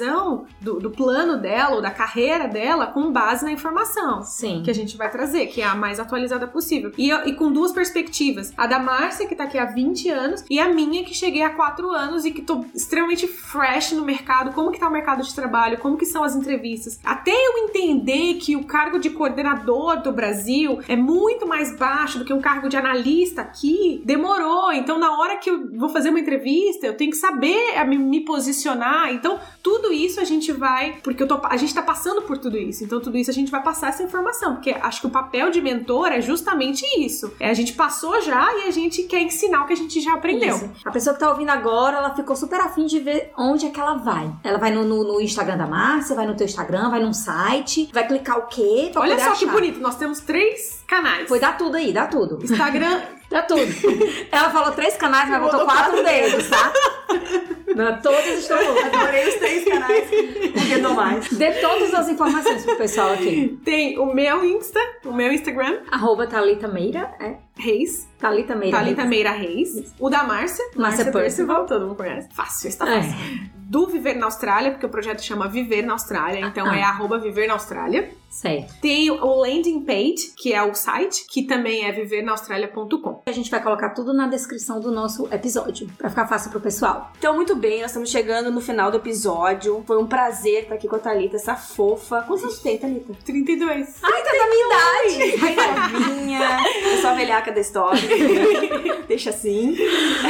do, do plano dela ou da carreira dela com base na informação Sim. que a gente vai trazer, que é a mais atualizada possível. E, e com duas perspectivas. A da Márcia, que tá aqui há 20 anos, e a minha, que cheguei há 4 anos e que tô extremamente fresh no mercado. Como que tá o mercado de trabalho, como que são as entrevistas. Até eu entender que o cargo de coordenador do Brasil é muito mais baixo do que um cargo de analista aqui, demorou. Então, na hora que eu vou fazer uma entrevista, eu tenho que saber me, me posicionar. Então, tudo isso a gente vai, porque eu tô, a gente tá passando por tudo isso. Então, tudo isso a gente vai passar essa informação, porque acho que o papel de mentor é justamente isso. É a gente passou já e a gente quer ensinar o que a gente já aprendeu. Isso. A pessoa que tá ouvindo agora, ela ficou super afim de ver onde é que ela vai. Ela vai no, no- no Instagram da Márcia, vai no teu Instagram, vai num site, vai clicar o quê? Olha só que achar. bonito, nós temos três canais. Foi dar tudo aí, dá tudo. Instagram, Dá tudo. Ela falou três canais, mas botou quatro dedos, tá? Não, todas estão boas. Adorei os três canais. Entendam mais. Dê todas as informações pro pessoal aqui. tem o meu Insta, o meu Instagram, Arroba Thalita Meira, é? Reis, Thalita Meira. Thalita Meira Reis. O da Márcia, Márcia Percival. todo mundo conhece. Fácil, está É. fácil. Do Viver na Austrália, porque o projeto chama Viver na Austrália, então Ah. é arroba Viver na Austrália. Certo. Tem o landing page, que é o site, que também é vivernaustralia.com. A gente vai colocar tudo na descrição do nosso episódio, pra ficar fácil pro pessoal. Então, muito bem, nós estamos chegando no final do episódio. Foi um prazer estar aqui com a Thalita, essa fofa. Quantos anos tem, Thalita? 32. Ai, tá da minha idade! Ai, novinha. Eu sou a velhaca da história. Deixa assim.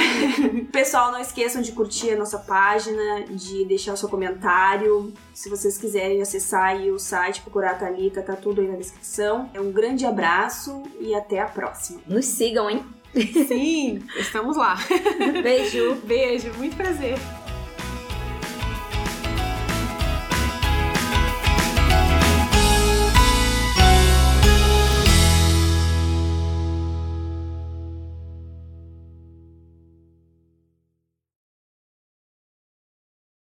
Pessoal, não esqueçam de curtir a nossa página, de deixar o seu comentário. Se vocês quiserem acessar aí o site, procurar a Thalita, tá tudo aí na descrição. É um grande abraço e até a próxima. Nos sigam, hein? Sim, estamos lá. Beijo. Beijo, muito prazer.